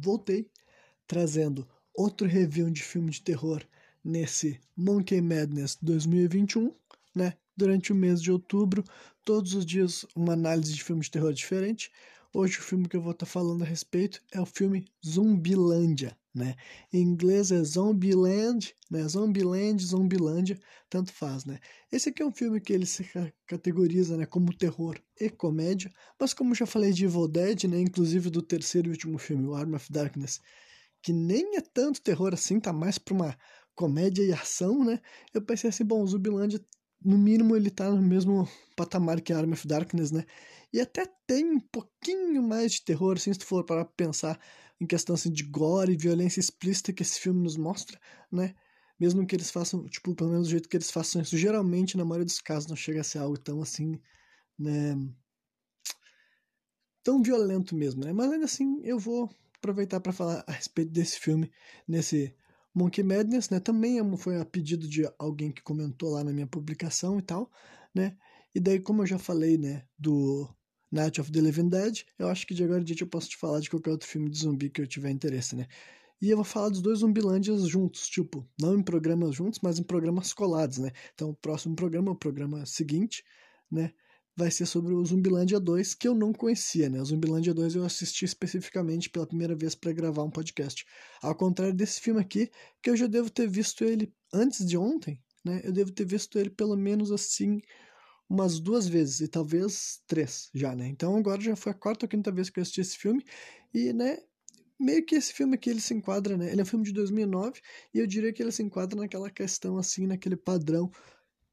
voltei trazendo outro review de filme de terror nesse Monkey Madness 2021, né? Durante o mês de outubro, todos os dias uma análise de filme de terror diferente. Hoje o filme que eu vou estar falando a respeito é o filme Zumbilândia, né? Em inglês é Zombieland, né? Zombieland, Zombilândia, tanto faz, né? Esse aqui é um filme que ele se categoriza, né, como terror e comédia, mas como já falei de Evil Dead, né, inclusive do terceiro e último filme, o Arm of Darkness, que nem é tanto terror assim, tá mais pra uma comédia e ação, né? Eu pensei assim, bom, Zumbilândia, no mínimo ele tá no mesmo patamar que Arm of Darkness, né? E até tem um pouquinho mais de terror, assim, se tu for para pensar em questão assim, de gore e violência explícita que esse filme nos mostra, né? Mesmo que eles façam, tipo, pelo menos do jeito que eles façam isso, geralmente, na maioria dos casos, não chega a ser algo tão assim, né? Tão violento mesmo, né? Mas ainda assim, eu vou aproveitar para falar a respeito desse filme nesse Monkey Madness, né? Também é foi a pedido de alguém que comentou lá na minha publicação e tal, né? E daí, como eu já falei, né, do Night of the Living Dead, eu acho que de agora em diante eu posso te falar de qualquer outro filme de zumbi que eu tiver interesse, né? E eu vou falar dos dois Zumbilândias juntos, tipo, não em programas juntos, mas em programas colados, né? Então, o próximo programa, o programa seguinte, né? Vai ser sobre o Zumbilândia 2, que eu não conhecia, né? O Zumbilândia 2 eu assisti especificamente pela primeira vez para gravar um podcast. Ao contrário desse filme aqui, que eu já devo ter visto ele antes de ontem, né? Eu devo ter visto ele pelo menos assim umas duas vezes, e talvez três já, né? Então agora já foi a quarta ou quinta vez que eu assisti esse filme, e, né, meio que esse filme aqui ele se enquadra, né? Ele é um filme de 2009, e eu diria que ele se enquadra naquela questão, assim, naquele padrão,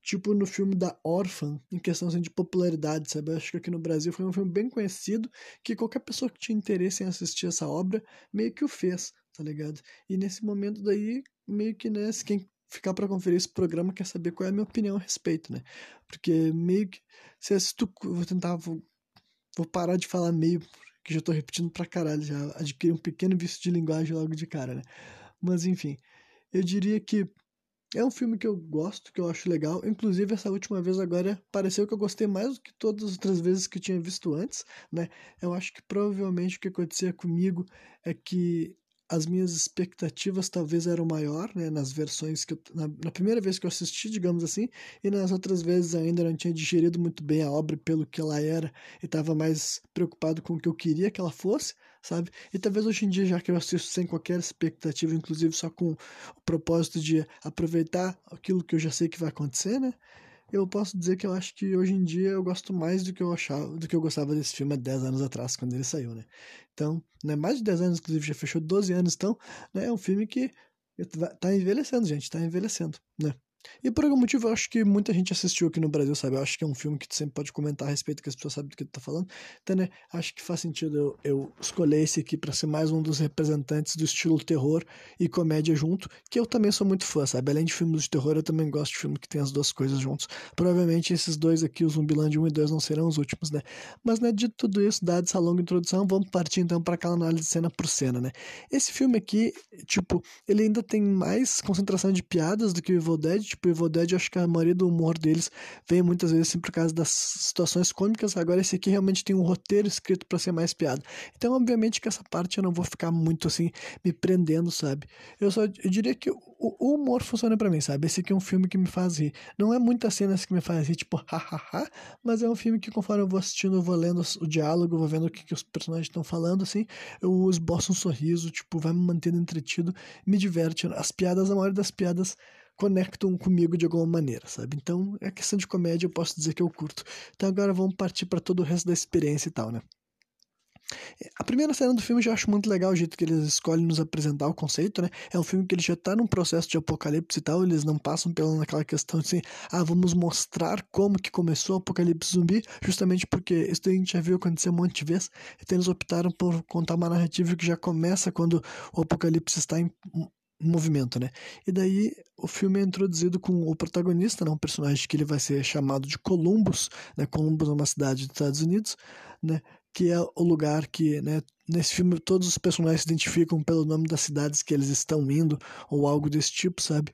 tipo no filme da Orphan, em questão assim, de popularidade, sabe? Eu acho que aqui no Brasil foi um filme bem conhecido, que qualquer pessoa que tinha interesse em assistir essa obra, meio que o fez, tá ligado? E nesse momento daí, meio que, né, quem ficar para conferir esse programa quer saber qual é a minha opinião a respeito, né? Porque meio que. Se assisto, vou tentar. Vou, vou parar de falar meio, que já tô repetindo pra caralho, já adquiri um pequeno vício de linguagem logo de cara, né? Mas enfim, eu diria que é um filme que eu gosto, que eu acho legal. Inclusive, essa última vez agora pareceu que eu gostei mais do que todas as outras vezes que eu tinha visto antes, né? Eu acho que provavelmente o que acontecia comigo é que as minhas expectativas talvez eram maior, né, nas versões que eu, na, na, primeira vez que eu assisti, digamos assim, e nas outras vezes ainda não tinha digerido muito bem a obra pelo que ela era e estava mais preocupado com o que eu queria que ela fosse, sabe? E talvez hoje em dia, já que eu assisto sem qualquer expectativa, inclusive só com o propósito de aproveitar aquilo que eu já sei que vai acontecer, né? Eu posso dizer que eu acho que hoje em dia eu gosto mais do que eu achava, do que eu gostava desse filme há 10 anos atrás, quando ele saiu, né? Então, né, mais de 10 anos, inclusive, já fechou 12 anos, então, né, é um filme que tá envelhecendo, gente, tá envelhecendo, né? E por algum motivo eu acho que muita gente assistiu aqui no Brasil, sabe? Eu acho que é um filme que tu sempre pode comentar a respeito, que as pessoas sabem do que tu tá falando. Então, né, acho que faz sentido eu, eu escolher esse aqui para ser mais um dos representantes do estilo terror e comédia junto, que eu também sou muito fã, sabe? Além de filmes de terror, eu também gosto de filme que tem as duas coisas juntos. Provavelmente esses dois aqui, o Zumbiland 1 e 2, não serão os últimos, né? Mas, né, de tudo isso, dada essa longa introdução, vamos partir então para aquela análise cena por cena, né? Esse filme aqui, tipo, ele ainda tem mais concentração de piadas do que o Evil Dead, tipo, o Evil Dead, acho que a maioria do humor deles vem muitas vezes assim, por causa das situações cômicas. Agora, esse aqui realmente tem um roteiro escrito para ser mais piada. Então, obviamente, que essa parte eu não vou ficar muito assim me prendendo, sabe? Eu só eu diria que o, o humor funciona para mim, sabe? Esse aqui é um filme que me faz rir. Não é muitas cenas que me fazem rir, tipo, hahaha, mas é um filme que conforme eu vou assistindo, eu vou lendo o diálogo, vou vendo o que, que os personagens estão falando, assim, eu esboço um sorriso, tipo, vai me mantendo entretido, me diverte. As piadas, a maioria das piadas conectam comigo de alguma maneira, sabe? Então, é questão de comédia, eu posso dizer que eu curto. Então, agora vamos partir para todo o resto da experiência e tal, né? A primeira cena do filme eu já acho muito legal o jeito que eles escolhem nos apresentar o conceito, né? É um filme que ele já tá num processo de apocalipse e tal, eles não passam pela naquela questão de assim, ah, vamos mostrar como que começou o apocalipse zumbi, justamente porque isso a gente já viu acontecer um monte de vezes, então eles optaram por contar uma narrativa que já começa quando o apocalipse está em movimento, né? E daí o filme é introduzido com o protagonista, né? um personagem que ele vai ser chamado de Columbus, né? Columbus é uma cidade dos Estados Unidos, né? Que é o lugar que, né? Nesse filme todos os personagens se identificam pelo nome das cidades que eles estão indo ou algo desse tipo, sabe?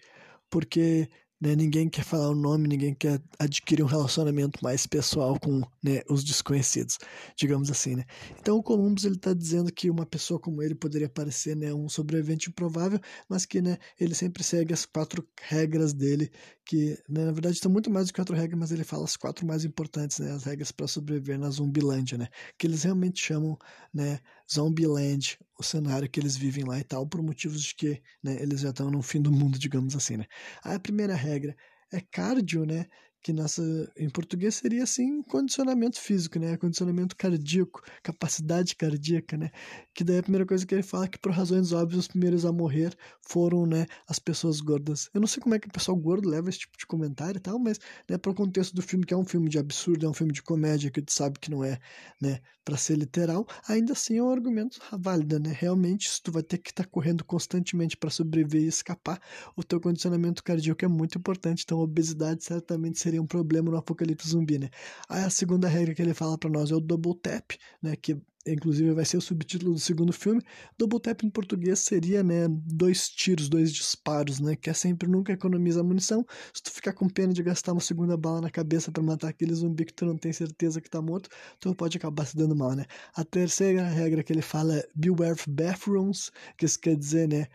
Porque né? Ninguém quer falar o nome, ninguém quer adquirir um relacionamento mais pessoal com né, os desconhecidos, digamos assim, né? Então o Columbus ele está dizendo que uma pessoa como ele poderia parecer né, um sobrevivente improvável, mas que né, ele sempre segue as quatro regras dele, que né, na verdade estão muito mais do que quatro regras, mas ele fala as quatro mais importantes, né? As regras para sobreviver na Zumbilândia, né? Que eles realmente chamam, né? Zombieland, o cenário que eles vivem lá e tal, por motivos de que né, eles já estão no fim do mundo, digamos assim, né? A primeira regra é cardio, né? que nossa, em português seria assim condicionamento físico, né? Condicionamento cardíaco, capacidade cardíaca, né? Que daí a primeira coisa que ele fala é que por razões óbvias os primeiros a morrer foram, né, as pessoas gordas. Eu não sei como é que o pessoal gordo leva esse tipo de comentário e tal, mas né, para o contexto do filme que é um filme de absurdo, é um filme de comédia que tu sabe que não é, né, para ser literal, ainda assim é um argumento válido, né? Realmente, se tu vai ter que estar tá correndo constantemente para sobreviver e escapar, o teu condicionamento cardíaco é muito importante, então a obesidade certamente seria um problema no apocalipse zumbi, né? Aí a segunda regra que ele fala para nós é o double tap, né? Que inclusive vai ser o subtítulo do segundo filme. Double tap em português seria, né, dois tiros, dois disparos, né, que é sempre nunca economiza munição. Se tu ficar com pena de gastar uma segunda bala na cabeça para matar aquele zumbi que tu não tem certeza que tá morto, tu pode acabar se dando mal, né? A terceira regra que ele fala é beware of bathrooms, que isso quer dizer, né,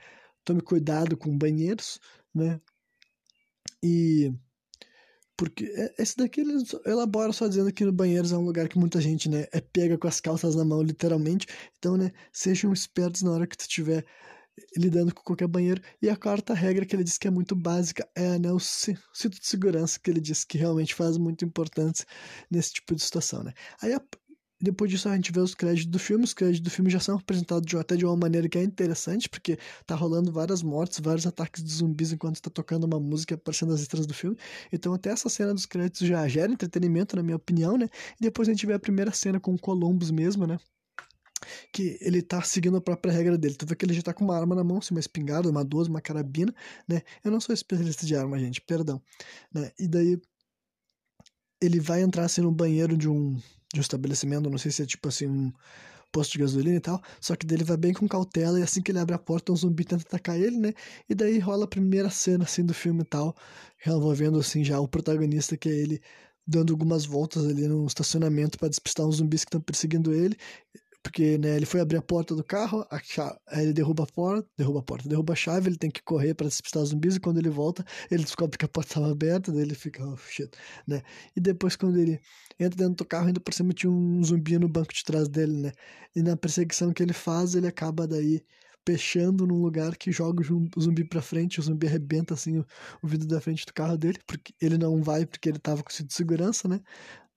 tome cuidado com banheiros, né? E porque é, esse daqui ele elabora só dizendo que no banheiros é um lugar que muita gente, né, é pega com as calças na mão, literalmente. Então, né, sejam espertos na hora que tu estiver lidando com qualquer banheiro. E a quarta regra que ele diz que é muito básica é né, o cinto de segurança, que ele diz que realmente faz muito importante nesse tipo de situação, né. Aí a, depois disso a gente vê os créditos do filme. Os créditos do filme já são apresentados de, até de uma maneira que é interessante, porque tá rolando várias mortes, vários ataques de zumbis enquanto tá tocando uma música aparecendo as letras do filme. Então até essa cena dos créditos já gera entretenimento, na minha opinião, né? E depois a gente vê a primeira cena com o Columbus mesmo, né? que ele tá seguindo a própria regra dele. Tu vê que ele já tá com uma arma na mão, assim, uma espingarda, uma 12, uma carabina, né? Eu não sou especialista de arma, gente, perdão. Né? E daí ele vai entrar assim no banheiro de um de um estabelecimento, não sei se é tipo assim um posto de gasolina e tal, só que dele vai bem com cautela e assim que ele abre a porta um zumbi tenta atacar ele, né? E daí rola a primeira cena assim do filme e tal, envolvendo assim já o protagonista que é ele dando algumas voltas ali no estacionamento para despistar uns zumbis que estão perseguindo ele porque né, ele foi abrir a porta do carro, a chave, aí ele derruba a porta, derruba a porta, derruba a chave, ele tem que correr para despistar os zumbis e quando ele volta, ele descobre que a porta estava aberta, daí ele fica, oh shit, né? E depois quando ele entra dentro do carro, ainda por cima tinha um zumbi no banco de trás dele, né? E na perseguição que ele faz, ele acaba daí fechando num lugar que joga o zumbi pra frente, o zumbi arrebenta assim o, o vidro da frente do carro dele, porque ele não vai porque ele tava com cinto de segurança, né?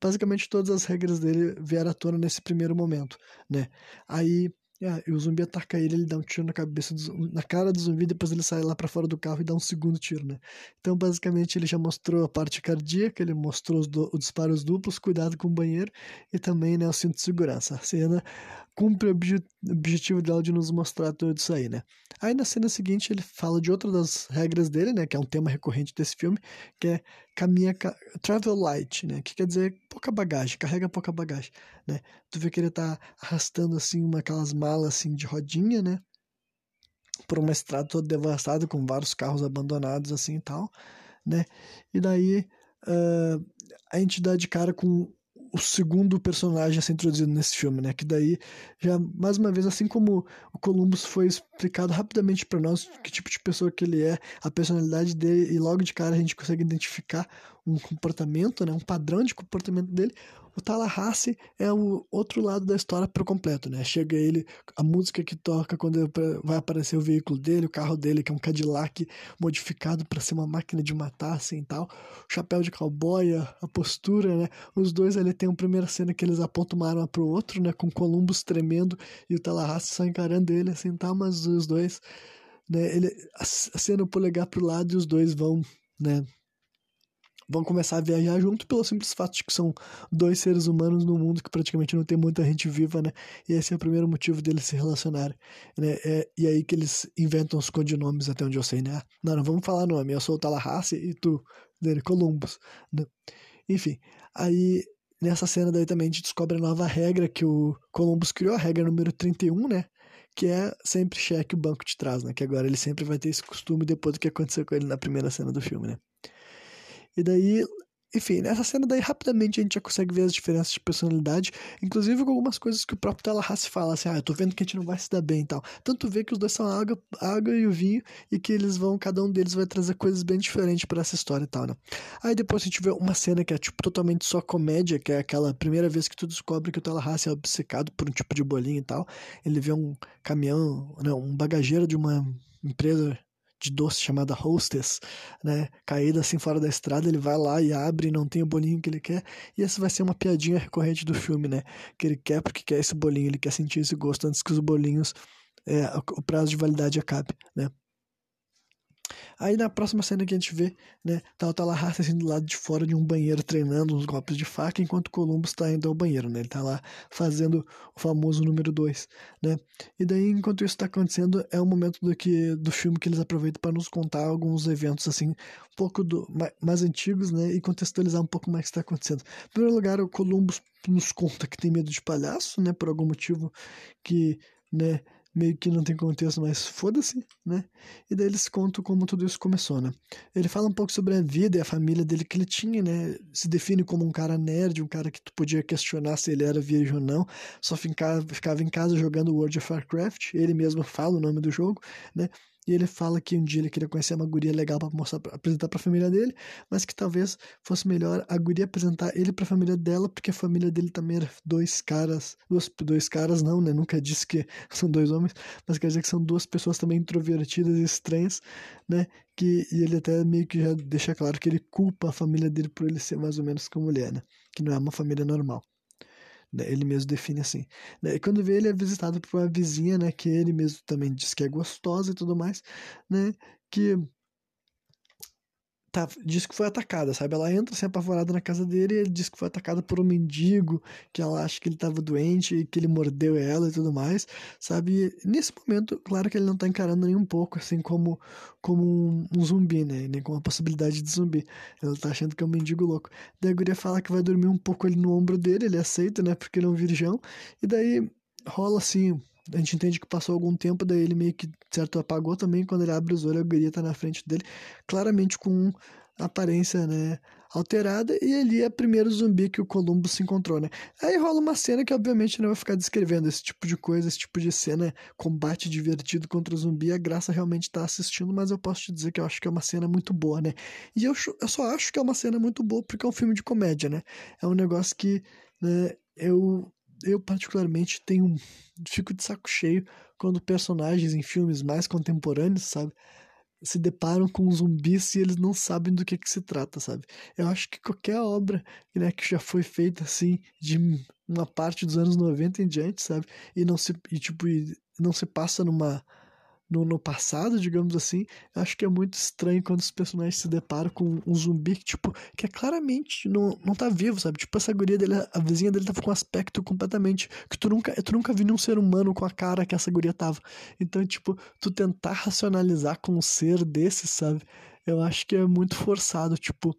Basicamente todas as regras dele vieram à tona nesse primeiro momento, né? Aí é, o zumbi ataca ele, ele dá um tiro na cabeça, do, na cara do zumbi, depois ele sai lá para fora do carro e dá um segundo tiro, né? Então, basicamente, ele já mostrou a parte cardíaca, ele mostrou os, do, os disparos duplos, cuidado com o banheiro e também, né, o cinto de segurança. A cena cumpre o objetivo dela de nos mostrar tudo isso aí, né? Aí na cena seguinte ele fala de outra das regras dele, né? Que é um tema recorrente desse filme, que é caminha travel light, né? Que quer dizer pouca bagagem, carrega pouca bagagem, né? Tu vê que ele tá arrastando assim uma aquelas malas assim de rodinha, né? Por uma estrada toda devastada com vários carros abandonados assim e tal, né? E daí uh, a entidade cara com o segundo personagem a ser introduzido nesse filme, né? Que daí já mais uma vez assim como o Columbus foi explicado rapidamente para nós que tipo de pessoa que ele é, a personalidade dele e logo de cara a gente consegue identificar um comportamento, né, um padrão de comportamento dele. O Tallahassee é o outro lado da história por completo, né? Chega ele, a música que toca quando vai aparecer o veículo dele, o carro dele, que é um Cadillac modificado para ser uma máquina de matar, assim tal. O chapéu de cowboy, a postura, né? Os dois ali tem uma primeira cena que eles apontam uma arma pro outro, né? Com Columbus tremendo e o Tallahassee só encarando ele, assim tal, mas os dois, né? Ele acena o polegar pro lado e os dois vão, né? Vão começar a viajar junto pelo simples fato de que são dois seres humanos no mundo que praticamente não tem muita gente viva, né? E esse é o primeiro motivo deles se relacionarem, né? É, e aí que eles inventam os codinomes até onde eu sei, né? Não, não vamos falar nome, eu sou o Tallahassee e tu, dele, Columbus, né? Enfim, aí nessa cena daí também a gente descobre a nova regra que o Columbus criou, a regra número 31, né? Que é sempre cheque o banco de trás, né? Que agora ele sempre vai ter esse costume depois do que aconteceu com ele na primeira cena do filme, né? E daí enfim, nessa cena daí rapidamente a gente já consegue ver as diferenças de personalidade, inclusive com algumas coisas que o próprio Tallahassee fala, assim, ah, eu tô vendo que a gente não vai se dar bem e tal. Tanto vê que os dois são a água, a água e o vinho, e que eles vão, cada um deles vai trazer coisas bem diferentes para essa história e tal, né? Aí depois a gente vê uma cena que é, tipo, totalmente só comédia, que é aquela primeira vez que tu descobre que o Tallahassee é obcecado por um tipo de bolinho e tal. Ele vê um caminhão, não, um bagageiro de uma empresa de doce chamada Hostess, né? Caída assim fora da estrada, ele vai lá e abre e não tem o bolinho que ele quer. E essa vai ser uma piadinha recorrente do filme, né? Que ele quer porque quer esse bolinho, ele quer sentir esse gosto antes que os bolinhos, é, o prazo de validade acabe, né? Aí na próxima cena que a gente vê, né, tá o Tallahassee assim do lado de fora de um banheiro treinando uns golpes de faca, enquanto o Columbus tá indo ao banheiro, né? Ele tá lá fazendo o famoso número 2, né? E daí, enquanto isso tá acontecendo, é o momento do, que, do filme que eles aproveitam para nos contar alguns eventos, assim, um pouco do, mais, mais antigos, né? E contextualizar um pouco mais o que está acontecendo. Em primeiro lugar, o Columbus nos conta que tem medo de palhaço, né? Por algum motivo que, né? Meio que não tem contexto, mas foda-se, né? E daí eles contam como tudo isso começou, né? Ele fala um pouco sobre a vida e a família dele que ele tinha, né? Se define como um cara nerd, um cara que tu podia questionar se ele era virgem ou não, só ficava, ficava em casa jogando World of Warcraft, ele mesmo fala o nome do jogo, né? E ele fala que um dia ele queria conhecer uma guria legal para mostrar, pra, apresentar para a família dele, mas que talvez fosse melhor a guria apresentar ele para a família dela, porque a família dele também era dois caras, dois, dois caras não, né? Nunca disse que são dois homens, mas quer dizer que são duas pessoas também introvertidas e estranhas, né? Que, e ele até meio que já deixa claro que ele culpa a família dele por ele ser mais ou menos como mulher, né? Que não é uma família normal. Né? Ele mesmo define assim. Né? E quando vê ele é visitado por uma vizinha, né? Que ele mesmo também diz que é gostosa e tudo mais, né? Que tá, diz que foi atacada, sabe? Ela entra assim apavorada na casa dele e ele diz que foi atacada por um mendigo, que ela acha que ele estava doente e que ele mordeu ela e tudo mais, sabe? E nesse momento, claro que ele não tá encarando nem um pouco assim como, como um, um zumbi, né? Nem com a possibilidade de zumbi. Ele tá achando que é um mendigo louco. Daí a guria fala que vai dormir um pouco ali no ombro dele, ele aceita, né? Porque ele é um virgão. E daí rola assim a gente entende que passou algum tempo, daí ele meio que, certo, apagou também. Quando ele abre os olhos, a guria tá na frente dele, claramente com aparência, né, alterada. E ali é o primeiro zumbi que o Columbo se encontrou, né. Aí rola uma cena que, obviamente, não vai ficar descrevendo esse tipo de coisa, esse tipo de cena, combate divertido contra o zumbi. A graça realmente tá assistindo, mas eu posso te dizer que eu acho que é uma cena muito boa, né. E eu, eu só acho que é uma cena muito boa porque é um filme de comédia, né. É um negócio que, né, eu eu particularmente tenho fico de saco cheio quando personagens em filmes mais contemporâneos, sabe, se deparam com zumbis e eles não sabem do que que se trata, sabe? Eu acho que qualquer obra, né, que já foi feita assim de uma parte dos anos 90 em diante, sabe? E não se e tipo e não se passa numa no, no passado, digamos assim, acho que é muito estranho quando os personagens se deparam com um zumbi que, tipo, que é claramente não, não tá vivo, sabe? Tipo, essa guria dele, a vizinha dele tava com um aspecto completamente que tu nunca, tu nunca viu nenhum ser humano com a cara que essa guria tava. Então, tipo, tu tentar racionalizar com um ser desse, sabe? Eu acho que é muito forçado, tipo,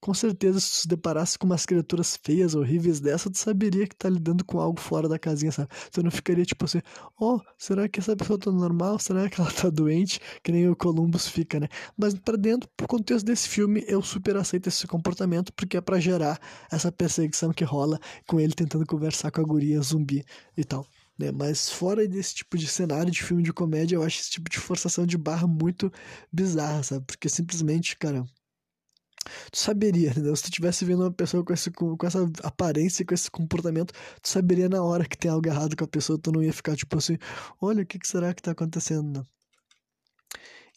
com certeza, se tu se deparasse com umas criaturas feias, horríveis dessa, tu saberia que tá lidando com algo fora da casinha, sabe? Tu não ficaria tipo assim, oh, será que essa pessoa tá normal? Será que ela tá doente? Que nem o Columbus fica, né? Mas para dentro, pro contexto desse filme, eu super aceito esse comportamento, porque é para gerar essa perseguição que rola com ele tentando conversar com a guria zumbi e tal. Né? Mas fora desse tipo de cenário de filme de comédia, eu acho esse tipo de forçação de barra muito bizarra, sabe? Porque simplesmente, cara, tu saberia, entendeu? Se tu estivesse vendo uma pessoa com, esse, com, essa aparência, com esse comportamento, tu saberia na hora que tem algo errado com a pessoa, tu não ia ficar tipo assim, olha, o que, que será que tá acontecendo, né?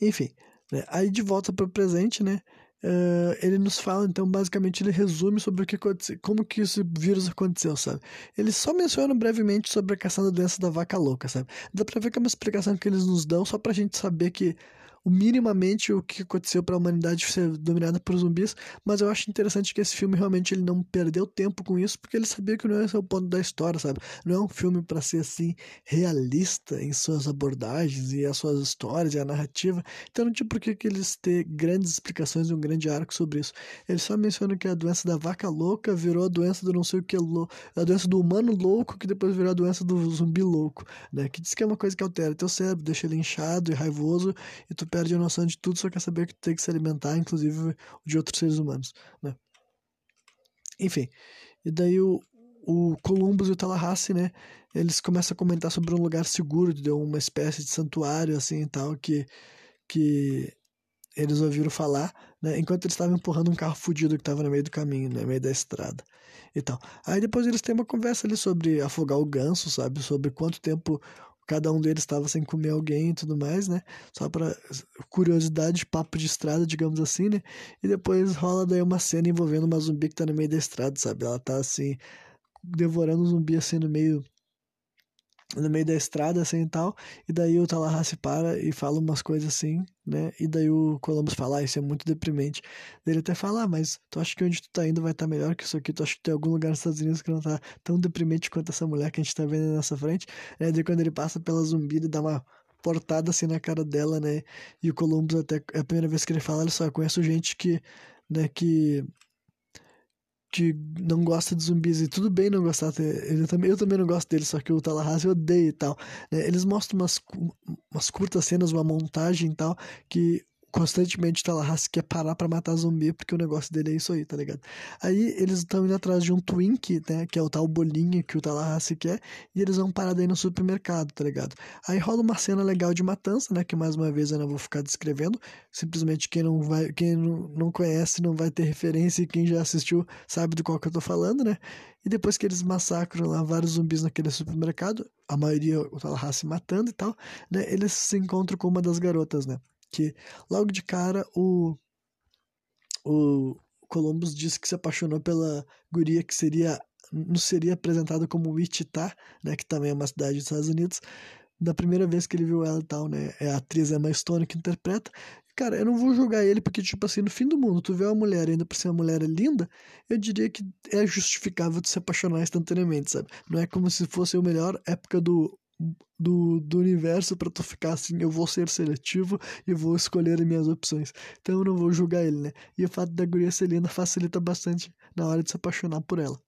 Enfim, né? aí de volta para o presente, né? Uh, ele nos fala, então, basicamente, ele resume sobre o que como que esse vírus aconteceu, sabe? Ele só menciona brevemente sobre a questão da doença da vaca louca, sabe? Dá pra ver que é uma explicação que eles nos dão só pra gente saber que o minimamente o que aconteceu para a humanidade ser dominada por zumbis, mas eu acho interessante que esse filme realmente ele não perdeu tempo com isso, porque ele sabia que não é o ponto da história, sabe? Não é um filme para ser assim realista em suas abordagens e as suas histórias e a narrativa. Então não tinha por que eles ter grandes explicações e um grande arco sobre isso. Ele só menciona que a doença da vaca louca virou a doença do não sei o que a doença do humano louco que depois virou a doença do zumbi louco, né? Que diz que é uma coisa que altera teu cérebro, deixa ele inchado e raivoso e tu perde a noção de tudo, só quer saber que tem que se alimentar, inclusive de outros seres humanos, né? Enfim, e daí o, o Columbus e o Tallahassee, né, eles começam a comentar sobre um lugar seguro, de uma espécie de santuário, assim, e tal, que, que eles ouviram falar, né, enquanto eles estavam empurrando um carro fudido que estava no meio do caminho, né, no meio da estrada e tal. Aí depois eles têm uma conversa ali sobre afogar o ganso, sabe, sobre quanto tempo cada um deles estava sem comer alguém e tudo mais, né? Só para curiosidade, papo de estrada, digamos assim, né? E depois rola daí uma cena envolvendo uma zumbi que tá no meio da estrada, sabe? Ela tá assim, devorando um zumbi assim no meio no meio da estrada, assim e tal, e daí o Tallahassee para e fala umas coisas assim, né, e daí o Columbus fala, ah, isso é muito deprimente, ele até fala, ah, mas tu acha que onde tu tá indo vai estar tá melhor que isso aqui, tu acha que tem algum lugar nos Estados Unidos que não tá tão deprimente quanto essa mulher que a gente tá vendo na nossa frente, né, daí quando ele passa pela zumbi, ele dá uma portada assim na cara dela, né, e o Columbus até, é a primeira vez que ele fala, olha só, eu conheço gente que, né, que que não gosta de zumbis e tudo bem não gostar ele também eu também não gosto dele só que o Tallahassee eu odeio e tal né? eles mostram umas, umas curtas cenas uma montagem e tal que constantemente Tallahassee quer parar para matar zumbi, porque o negócio dele é isso aí, tá ligado? Aí eles estão indo atrás de um Twink, né, que é o tal bolinho que o Tallahassee quer, e eles vão parar daí no supermercado, tá ligado? Aí rola uma cena legal de matança, né, que mais uma vez eu não vou ficar descrevendo, simplesmente quem não vai, quem não, não conhece não vai ter referência e quem já assistiu sabe do qual que eu tô falando, né? E depois que eles massacram lá vários zumbis naquele supermercado, a maioria o Tallahassee matando e tal, né, eles se encontram com uma das garotas, né? Que logo de cara o, o Columbus disse que se apaixonou pela guria que seria não seria apresentada como Wichita, né, que também é uma cidade dos Estados Unidos, da primeira vez que ele viu ela e tal, né, é a atriz Emma Stone que interpreta, cara, eu não vou julgar ele porque, tipo assim, no fim do mundo, tu vê uma mulher ainda por ser uma mulher linda, eu diria que é justificável de se apaixonar instantaneamente, sabe? Não é como se fosse a melhor época do do, do universo para tu ficar assim, eu vou ser seletivo e vou escolher as minhas opções. Então eu não vou julgar ele, né? E o fato da guria ser linda facilita bastante na hora de se apaixonar por ela.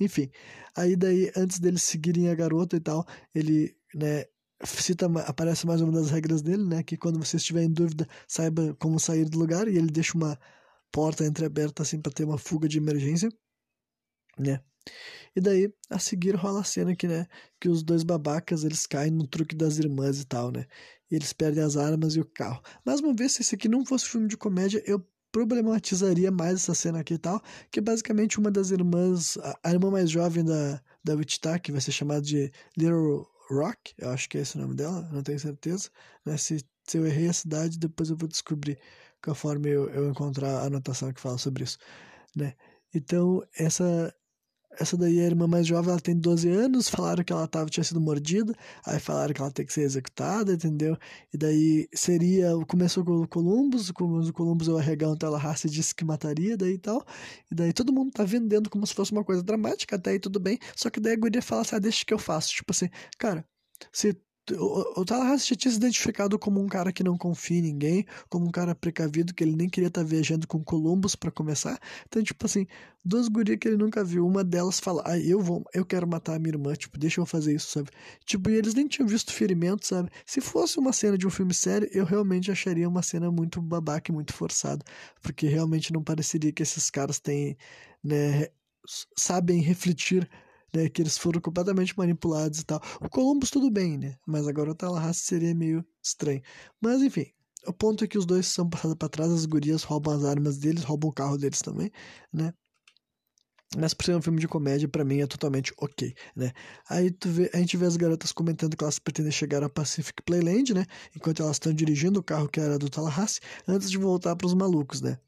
Enfim, aí daí, antes deles seguirem a garota e tal, ele, né, cita, aparece mais uma das regras dele, né, que quando você estiver em dúvida, saiba como sair do lugar, e ele deixa uma porta entreaberta assim para ter uma fuga de emergência, né? E daí, a seguir rola a cena que, né, que os dois babacas, eles caem no truque das irmãs e tal, né? E eles perdem as armas e o carro. Mais uma vez, se esse aqui não fosse filme de comédia, eu problematizaria mais essa cena aqui e tal, que basicamente uma das irmãs, a, a irmã mais jovem da, da Wichita, que vai ser chamada de Little Rock, eu acho que é esse o nome dela, não tenho certeza, né? Se, se eu errei a cidade, depois eu vou descobrir conforme eu, eu encontrar a anotação que fala sobre isso, né? Então, essa essa daí é a irmã mais jovem, ela tem 12 anos, falaram que ela tava, tinha sido mordida, aí falaram que ela tem que ser executada, entendeu? E daí seria, começou com o Columbus, o Columbus eu arregar um raça e disse que mataria, daí e tal, e daí todo mundo tá vendendo como se fosse uma coisa dramática, até aí tudo bem, só que daí a guria fala assim, ah, deixa que eu faço, tipo assim, cara, se o, o Tallahassee já tinha se identificado como um cara que não confia em ninguém, como um cara precavido, que ele nem queria estar tá viajando com Columbus para começar. Então, tipo assim, duas gurias que ele nunca viu, uma delas fala, ah, eu vou, eu quero matar a minha irmã, tipo, deixa eu fazer isso, sabe? Tipo, e eles nem tinham visto ferimento, sabe? Se fosse uma cena de um filme sério, eu realmente acharia uma cena muito babaca e muito forçada, porque realmente não pareceria que esses caras têm, né, sabem refletir né, que eles foram completamente manipulados e tal. O Columbus tudo bem, né? Mas agora o Tallahassee seria meio estranho. Mas enfim, o ponto é que os dois são passados para trás, as gurias roubam as armas deles, roubam o carro deles também, né? Mas por ser um filme de comédia, para mim é totalmente ok, né? Aí vê, a gente vê as garotas comentando que elas pretendem chegar a Pacific Playland, né? Enquanto elas estão dirigindo o carro que era do Tallahassee, antes de voltar para os malucos, né?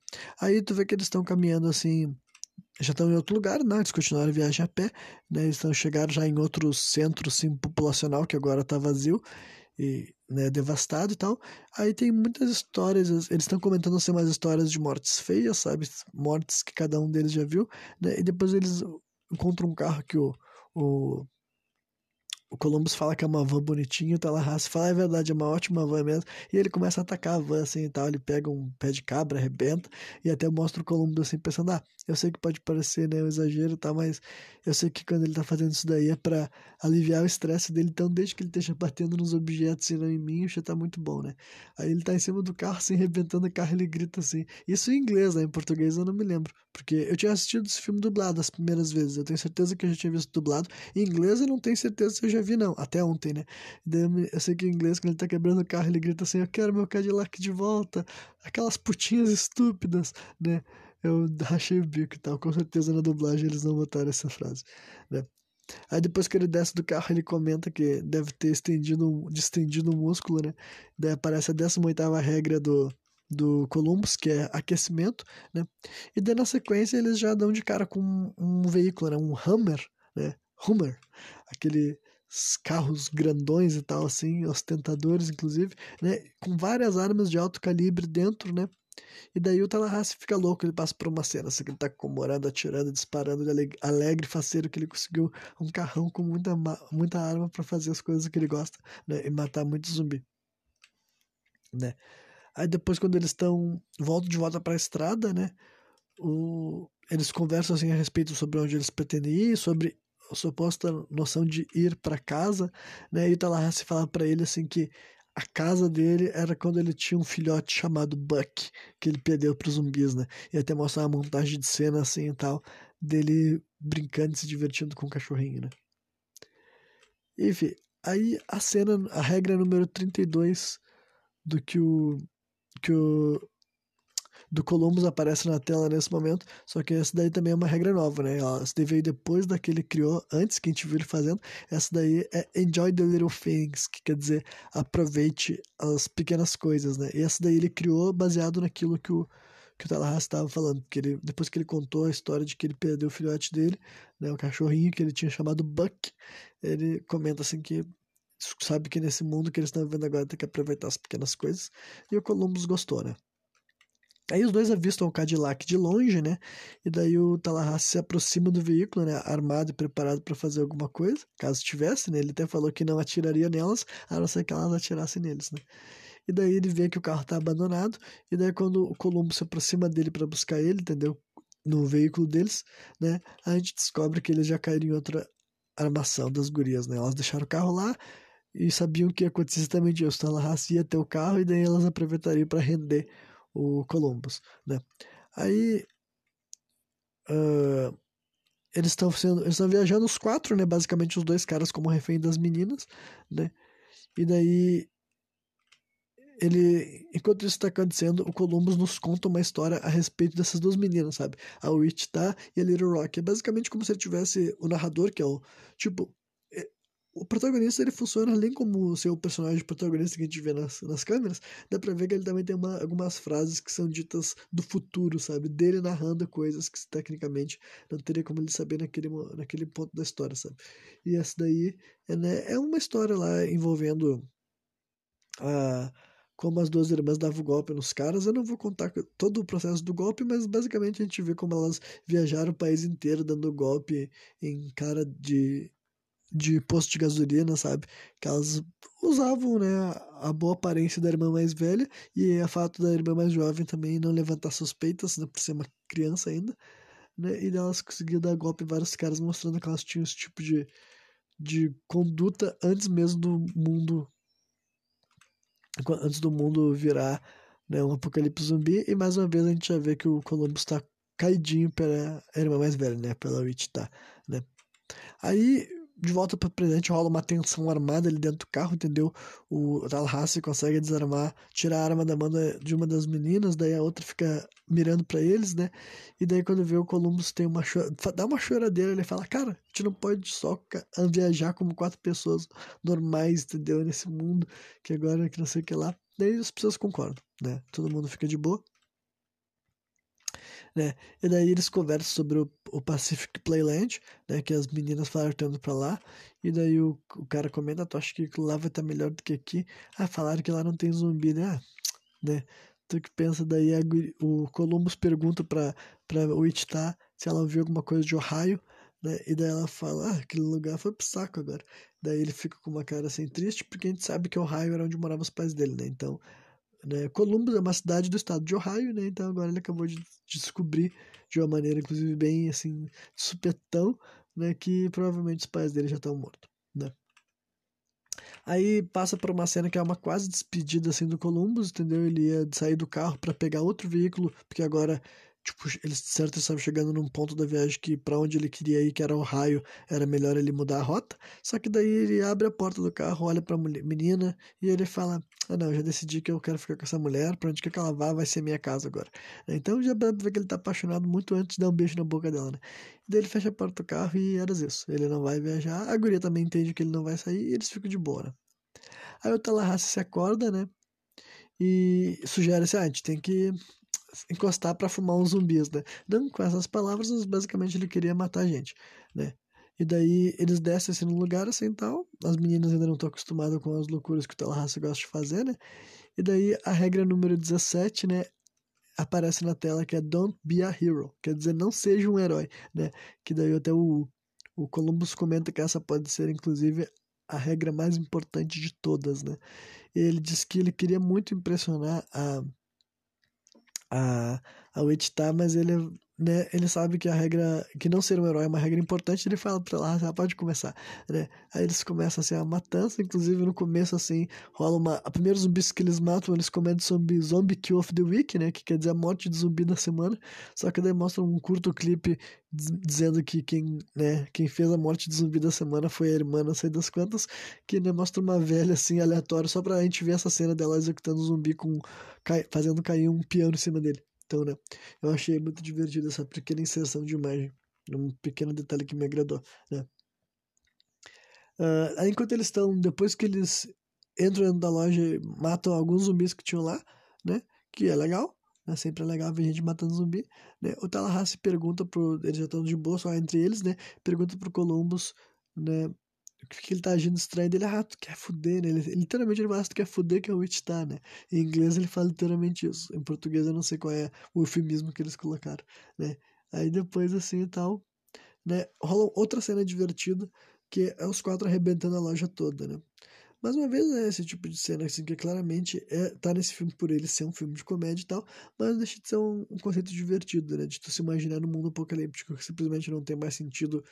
Aí tu vê que eles estão caminhando assim já estão em outro lugar, né? Eles continuaram a viagem a pé, né? Eles estão chegaram já em outro centro assim, populacional que agora está vazio e né, devastado e tal. Aí tem muitas histórias, eles estão comentando assim, umas histórias de mortes feias, sabe? Mortes que cada um deles já viu, né? E depois eles encontram um carro que o, o o Columbus fala que é uma van bonitinha, o Tallahassee fala, é verdade, é uma ótima van mesmo, e ele começa a atacar a van assim e tal, ele pega um pé de cabra, arrebenta, e até mostra o Columbus assim, pensando, ah, Eu sei que pode parecer, né, um exagero, tá? Mas eu sei que quando ele tá fazendo isso daí é pra aliviar o estresse dele. Então, desde que ele esteja batendo nos objetos e não em mim, já tá muito bom, né? Aí ele tá em cima do carro, assim, arrebentando o carro, ele grita assim. Isso em inglês, né? Em português eu não me lembro. Porque eu tinha assistido esse filme dublado as primeiras vezes. Eu tenho certeza que eu já tinha visto dublado. Em inglês eu não tenho certeza se eu já vi, não. Até ontem, né? Eu sei que em inglês, quando ele tá quebrando o carro, ele grita assim: Eu quero meu Cadillac de volta. Aquelas putinhas estúpidas, né? Eu rachei o bico e tal. Com certeza na dublagem eles não botaram essa frase, né? Aí depois que ele desce do carro, ele comenta que deve ter estendido, distendido o músculo, né? Daí aparece a 18 regra do, do Columbus, que é aquecimento, né? E daí na sequência eles já dão de cara com um, um veículo, né? Um Hummer, né? Hummer, aquele carros grandões e tal, assim, ostentadores, inclusive, né? Com várias armas de alto calibre dentro, né? E daí o Tallahassee fica louco, ele passa por uma cena assim, que ele tá comemorando, atirando, disparando, de alegre, alegre, faceiro, que ele conseguiu um carrão com muita, muita arma para fazer as coisas que ele gosta, né? E matar muito zumbi. Né? Aí depois, quando eles estão. voltam de volta para a estrada, né? O, eles conversam assim a respeito sobre onde eles pretendem ir, sobre a suposta noção de ir para casa, né? E o Tallahassee fala para ele assim que a casa dele era quando ele tinha um filhote chamado Buck, que ele perdeu para os zumbis, né? E até mostrar uma montagem de cena assim e tal, dele brincando e se divertindo com o cachorrinho, né? Enfim, aí a cena, a regra número 32 do que o que o do Columbus aparece na tela nesse momento, só que essa daí também é uma regra nova, né? Essa daí veio depois da que ele criou, antes que a gente viu ele fazendo. Essa daí é Enjoy the Little Things, que quer dizer aproveite as pequenas coisas, né? E essa daí ele criou baseado naquilo que o que o Tallahassee estava falando, que ele, depois que ele contou a história de que ele perdeu o filhote dele, né, o cachorrinho que ele tinha chamado Buck, ele comenta assim que sabe que nesse mundo que eles estão vivendo agora tem que aproveitar as pequenas coisas, e o Columbus gostou, né? Aí os dois avistam o Cadillac de longe, né? E daí o Tallahassee se aproxima do veículo, né? Armado e preparado para fazer alguma coisa, caso tivesse, né? Ele até falou que não atiraria nelas, a não ser que elas atirassem neles, né? E daí ele vê que o carro tá abandonado, e daí quando o Colombo se aproxima dele para buscar ele, entendeu? No veículo deles, né? A gente descobre que eles já caíram em outra armação das gurias, né? Elas deixaram o carro lá e sabiam que ia acontecer exatamente isso. O Tallahassee ia ter o carro e daí elas aproveitariam para render o Columbus, né? Aí uh, eles estão sendo, eles estão viajando os quatro, né? Basicamente os dois caras como refém das meninas, né? E daí ele, enquanto isso está acontecendo, o Columbus nos conta uma história a respeito dessas duas meninas, sabe? A Wichita e a Little Rock. É basicamente como se ele tivesse o narrador, que é o tipo o protagonista ele funciona além como o personagem protagonista que a gente vê nas, nas câmeras, dá pra ver que ele também tem uma, algumas frases que são ditas do futuro, sabe? Dele narrando coisas que tecnicamente não teria como ele saber naquele, naquele ponto da história, sabe? E essa daí é, né, é uma história lá envolvendo a como as duas irmãs davam golpe nos caras. Eu não vou contar todo o processo do golpe, mas basicamente a gente vê como elas viajaram o país inteiro dando golpe em cara de de posto de gasolina, sabe? Que elas usavam, né, a boa aparência da irmã mais velha e a fato da irmã mais jovem também não levantar suspeitas, né, por ser uma criança ainda, né? E elas conseguiam dar golpe em vários caras mostrando que elas tinham esse tipo de, de conduta antes mesmo do mundo antes do mundo virar né, um apocalipse zumbi e mais uma vez a gente já vê que o Columbus está caidinho pela irmã mais velha, né, pela Wichita, né? Aí de volta para o presente rola uma tensão armada ali dentro do carro, entendeu? O Tallahassee consegue desarmar, tirar a arma da mão de uma das meninas, daí a outra fica mirando para eles, né? E daí quando vê o Columbus tem uma dá uma choradeira, ele fala: "Cara, a gente não pode só viajar como quatro pessoas normais, entendeu? Nesse mundo que agora que não sei o que lá". Daí as pessoas concordam, né? Todo mundo fica de boa né? E daí eles conversam sobre o, o Pacific Playland, né? Que as meninas falaram indo pra lá. E daí o, o cara comenta, tu acha que lá vai estar tá melhor do que aqui? Ah, falaram que lá não tem zumbi, né? Ah, né? Tu que pensa, daí a, o Columbus pergunta pra, pra Wichita se ela ouviu alguma coisa de Ohio, né? E daí ela fala, ah, aquele lugar foi pro saco agora. Daí ele fica com uma cara assim triste, porque a gente sabe que Ohio era onde moravam os pais dele, né? Então, Né? Columbus é uma cidade do estado de Ohio, né? Então agora ele acabou de descobrir de uma maneira, inclusive, bem assim, supetão, né? Que provavelmente os pais dele já estão mortos, né? Aí passa por uma cena que é uma quase despedida assim do Columbus, entendeu? Ele ia sair do carro para pegar outro veículo, porque agora tipo, ele certo estava chegando num ponto da viagem que para onde ele queria ir, que era o raio, era melhor ele mudar a rota. Só que daí ele abre a porta do carro, olha para a menina e ele fala: "Ah, não, já decidi que eu quero ficar com essa mulher, para onde quer que ela vá, vai ser minha casa agora". Então já dá pra ver que ele tá apaixonado muito antes de dar um beijo na boca dela, né? E daí ele fecha a porta do carro e era isso. Ele não vai viajar. A guria também entende que ele não vai sair e eles ficam de boa. Né? Aí o Tallahassee se acorda, né? E sugere assim: ah, a gente tem que encostar para fumar uns zumbis, né? Não com essas palavras, basicamente ele queria matar a gente, né? E daí eles descem assim no lugar assim tal. As meninas ainda não estão acostumadas com as loucuras que o Tallahassee gosta de fazer, né? E daí a regra número 17, né? Aparece na tela que é Don't be a hero. Quer dizer, não seja um herói, né? Que daí até o, o Columbus comenta que essa pode ser, inclusive, a regra mais importante de todas, né? Ele diz que ele queria muito impressionar a a, a Wichita, mas ele, né, ele sabe que a regra, que não ser um herói é uma regra importante, ele fala pra ela, ah, pode começar, né? Aí eles começam, assim, a matança, inclusive no começo, assim, rola uma, a primeira zumbis que eles matam, eles comentam sobre Zombie Kill of the Week, né, que quer dizer a morte de zumbi da semana, só que daí mostra um curto clipe dizendo que quem, né, quem fez a morte de zumbi da semana foi a irmã, não sei das quantas, que, né, mostra uma velha, assim, aleatória, só pra gente ver essa cena dela executando zumbi com, fazendo cair um piano em cima dele. Então, né, eu achei muito divertido essa pequena inserção de imagem, um pequeno detalhe que me agradou, né. Uh, aí enquanto eles estão, depois que eles entram dentro da loja e matam alguns zumbis que tinham lá, né, que é legal, né, sempre é legal ver gente matando zumbi, né, o Tallahassee pergunta pro, eles já estão de boa só entre eles, né, pergunta pro Columbus, né, que ele tá agindo estranho dele, ah, tu quer fuder, né? Ele, literalmente ele fala, ah, tu quer fuder que é o Wichita, né? Em inglês ele fala literalmente isso. Em português eu não sei qual é o eufemismo que eles colocaram, né? Aí depois, assim e tal, né? Rola outra cena divertida, que é os quatro arrebentando a loja toda, né? Mais uma vez, é esse tipo de cena, assim, que claramente é, tá nesse filme por ele ser um filme de comédia e tal, mas deixa de ser um, um conceito divertido, né? De tu se imaginar no mundo apocalíptico, que simplesmente não tem mais sentido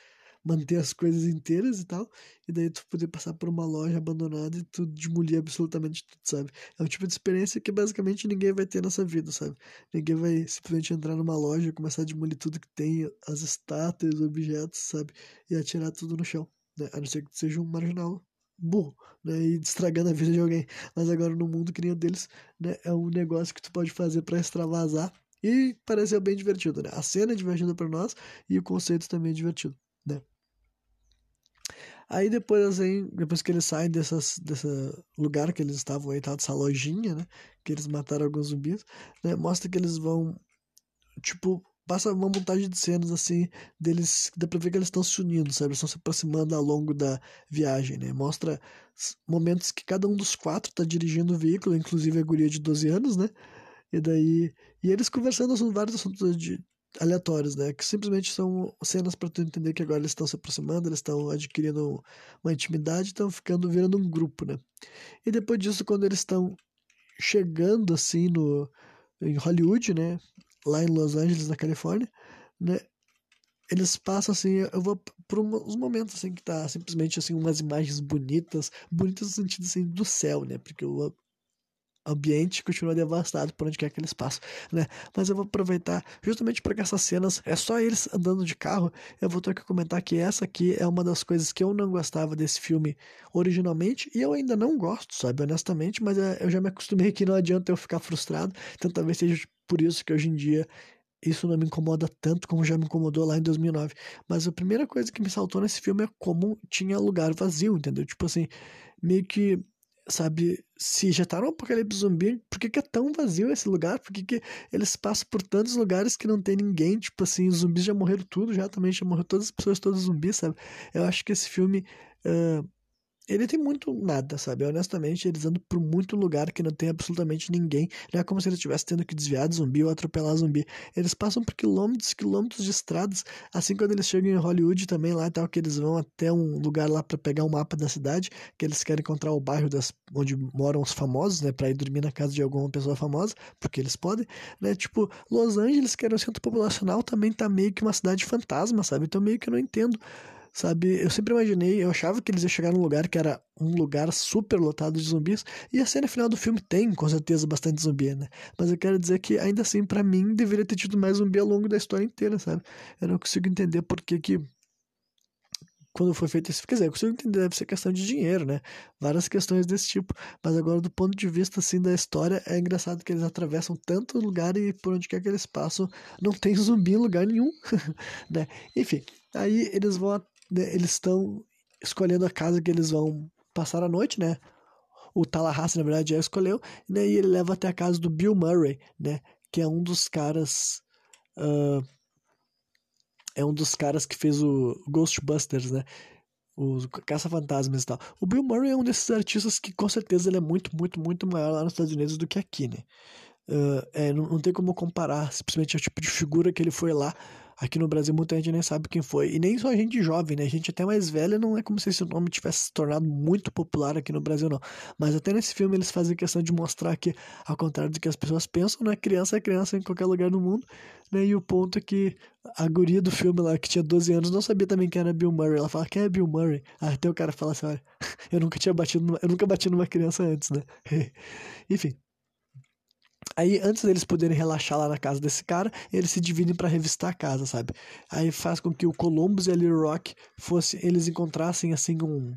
manter as coisas inteiras e tal, e daí tu poder passar por uma loja abandonada e tu demolir absolutamente tudo, sabe? É um tipo de experiência que basicamente ninguém vai ter nessa vida, sabe? Ninguém vai simplesmente entrar numa loja e começar a demolir tudo que tem, as estátuas, os objetos, sabe? E atirar tudo no chão, né? A não ser que tu seja um marginal burro, né, e estragando a vida de alguém. Mas agora no mundo que nem o deles, né, é um negócio que tu pode fazer para extravasar e pareceu bem divertido, né? A cena é divertida para nós e o conceito também é divertido, né? Aí depois, depois que eles saem dessas, desse lugar que eles estavam aí, dessa lojinha, né? Que eles mataram alguns zumbis, né? Mostra que eles vão, tipo, passa uma montagem de cenas, assim, deles, dá pra ver que eles estão se unindo, sabe? Eles estão se aproximando ao longo da viagem, né? Mostra momentos que cada um dos quatro tá dirigindo o veículo, inclusive a guria de 12 anos, né? E daí, e eles conversando sobre vários assuntos de, aleatórios, né? Que simplesmente são cenas para tu entender que agora eles estão se aproximando, eles estão adquirindo uma intimidade, estão ficando virando um grupo, né? E depois disso, quando eles estão chegando assim no em Hollywood, né? Lá em Los Angeles, na Califórnia, né? Eles passam assim, eu vou por uns momentos assim que tá simplesmente assim umas imagens bonitas, bonitas no sentido assim do céu, né? Porque o ambiente continua devastado por onde quer que eles passam, né? Mas eu vou aproveitar justamente para que essas cenas é só eles andando de carro. Eu vou ter que comentar que essa aqui é uma das coisas que eu não gostava desse filme originalmente e eu ainda não gosto, sabe, honestamente, mas é, eu já me acostumei que não adianta eu ficar frustrado, então talvez seja por isso que hoje em dia isso não me incomoda tanto como já me incomodou lá em 2009. Mas a primeira coisa que me saltou nesse filme é como tinha lugar vazio, entendeu? Tipo assim, meio que sabe, se já tá no apocalipse zumbi, por que, que é tão vazio esse lugar? Por que, que eles passam por tantos lugares que não tem ninguém? Tipo assim, os zumbis já morreram tudo, já também já morreram todas as pessoas, todos os zumbis, sabe? Eu acho que esse filme uh, ele tem muito nada, sabe? Honestamente, eles andam por muito lugar que não tem absolutamente ninguém. Não é como se eles estivessem tendo que desviar de zumbi ou atropelar zumbi. Eles passam por quilômetros, quilômetros de estradas. Assim, quando eles chegam em Hollywood também, lá e tal, que eles vão até um lugar lá para pegar um mapa da cidade, que eles querem encontrar o bairro das, onde moram os famosos, né? Pra ir dormir na casa de alguma pessoa famosa, porque eles podem, né? Tipo, Los Angeles, que era um centro populacional, também tá meio que uma cidade fantasma, sabe? Então, meio que eu não entendo Sabe, eu sempre imaginei, eu achava que eles iam chegar num lugar que era um lugar super lotado de zumbis, e a cena final do filme tem, com certeza, bastante zumbi, né? Mas eu quero dizer que, ainda assim, para mim, deveria ter tido mais zumbi ao longo da história inteira, sabe? Eu não consigo entender por que que quando foi feito isso, quer dizer, eu consigo entender, deve ser questão de dinheiro, né? Várias questões desse tipo. Mas agora, do ponto de vista, assim, da história, é engraçado que eles atravessam tanto lugar e por onde quer que eles passam, não tem zumbi em lugar nenhum, né? Enfim, aí eles vão eles estão escolhendo a casa que eles vão passar a noite, né? O Tallahassee, na verdade, já escolheu, né? E ele leva até a casa do Bill Murray, né? Que é um dos caras. Uh, é um dos caras que fez o Ghostbusters, né? O Caça-Fantasmas e tal. O Bill Murray é um desses artistas que com certeza ele é muito, muito, muito maior lá nos Estados Unidos do que aqui, né? Uh, é, não, não tem como comparar simplesmente o tipo de figura que ele foi lá Aqui no Brasil muita gente nem sabe quem foi. E nem só gente jovem, né? Gente até mais velha, não é como se esse nome tivesse se tornado muito popular aqui no Brasil, não. Mas até nesse filme eles fazem questão de mostrar que, ao contrário do que as pessoas pensam, né? Criança é criança em qualquer lugar do mundo. Né? E o ponto é que a guria do filme lá, que tinha 12 anos, não sabia também quem era Bill Murray. Ela fala, quem é Bill Murray? Até o cara fala assim, olha, eu nunca tinha batido numa, eu nunca bati numa criança antes, né? Enfim. Aí, antes deles poderem relaxar lá na casa desse cara, eles se dividem para revistar a casa, sabe? Aí faz com que o Columbus e a Little Rock fosse, eles encontrassem assim um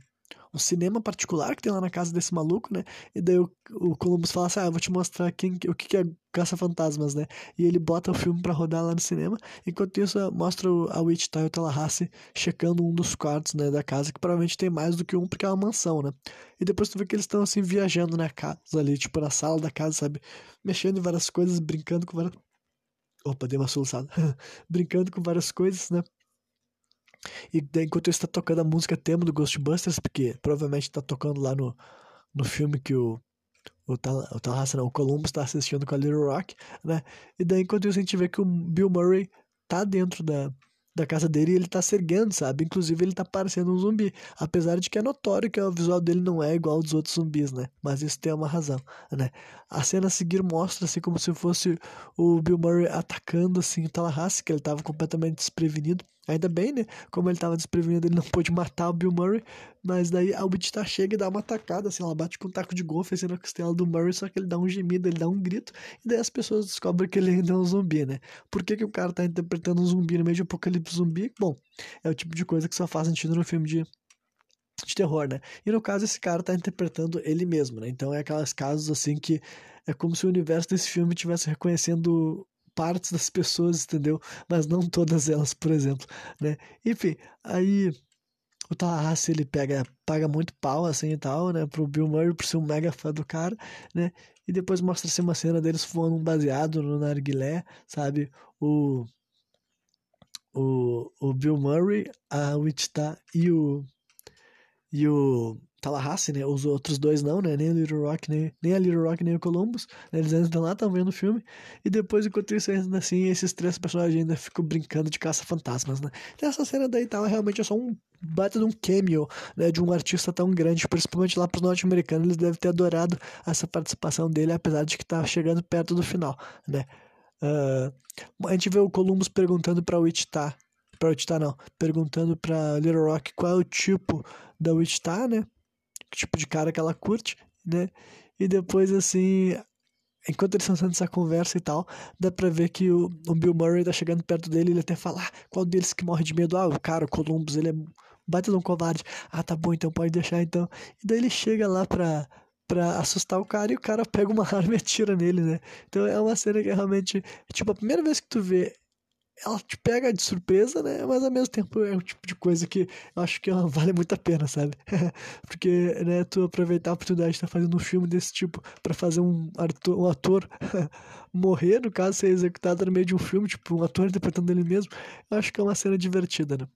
um cinema particular que tem lá na casa desse maluco, né? E daí o, o Columbus fala assim: Ah, eu vou te mostrar quem, o que, que é Caça-Fantasmas, né? E ele bota o filme para rodar lá no cinema. Enquanto isso, mostra a Wichita e o Tallahassee checando um dos quartos né, da casa, que provavelmente tem mais do que um, porque é uma mansão, né? E depois tu vê que eles estão assim viajando na casa ali, tipo na sala da casa, sabe? Mexendo em várias coisas, brincando com várias. Opa, dei uma soluçada. brincando com várias coisas, né? E daí, enquanto isso, tá tocando a música tema do Ghostbusters, porque provavelmente tá tocando lá no, no filme que o, o, Tal, o Tallahassee, não, o Columbus tá assistindo com a Little Rock, né? E daí, enquanto isso, a gente vê que o Bill Murray tá dentro da, da casa dele e ele tá se erguendo, sabe? Inclusive ele tá parecendo um zumbi, apesar de que é notório que o visual dele não é igual ao dos outros zumbis, né? Mas isso tem uma razão, né? A cena a seguir mostra assim como se fosse o Bill Murray atacando assim o Tallahassee, que ele tava completamente desprevenido. Ainda bem, né? Como ele tava desprevenido, ele não pôde matar o Bill Murray. Mas daí a Wichita chega e dá uma atacada, assim, ela bate com um taco de golfe assim na costela do Murray, só que ele dá um gemido, ele dá um grito, e daí as pessoas descobrem que ele ainda é um zumbi, né? Por que, que o cara tá interpretando um zumbi no meio de um apocalipse zumbi? Bom, é o tipo de coisa que só faz sentido no filme de de terror, né? E no caso, esse cara tá interpretando ele mesmo, né? Então é aquelas casos assim que é como se o universo desse filme estivesse reconhecendo partes das pessoas, entendeu? Mas não todas elas, por exemplo, né? Enfim, aí o Tallahassee, ele pega, paga muito pau, assim, e tal, né? Pro Bill Murray, por ser um mega fã do cara, né? E depois mostra-se uma cena deles fumando um baseado no narguilé, sabe? O... O, o Bill Murray, a Wichita e o... E o Tallahassee, né? Os outros dois não, né? Nem o Little Rock, nem, nem a Little Rock, nem o Columbus. Né? Eles ainda estão lá, estão vendo o filme. E depois, enquanto isso, ainda assim, esses três personagens ainda ficam brincando de caça-fantasmas, né? Então, essa cena daí tal, realmente é só um bate de um cameo, né? De um artista tão grande, principalmente lá para os norte-americanos. Eles devem ter adorado essa participação dele, apesar de que tá chegando perto do final, né? Uh, a gente vê o Columbus perguntando para Wichita, para Wichita não, perguntando para Little Rock qual é o tipo da Wichita, né? Tipo de cara que ela curte, né? E depois, assim, enquanto eles estão fazendo essa conversa e tal, dá pra ver que o, o Bill Murray tá chegando perto dele, ele até fala, ah, qual deles que morre de medo? Ah, o cara, o Columbus, ele é baita de um covarde. Ah, tá bom, então pode deixar então. E daí ele chega lá pra, pra assustar o cara e o cara pega uma arma e atira nele, né? Então é uma cena que é realmente, tipo, a primeira vez que tu vê ela te pega de surpresa, né? Mas ao mesmo tempo é um tipo de coisa que eu acho que vale muito a pena, sabe? Porque, né, tu aproveitar a oportunidade de estar fazendo um filme desse tipo para fazer um ator, um ator morrer, no caso, ser executado no meio de um filme, tipo, um ator interpretando ele mesmo, eu acho que é uma cena divertida, né?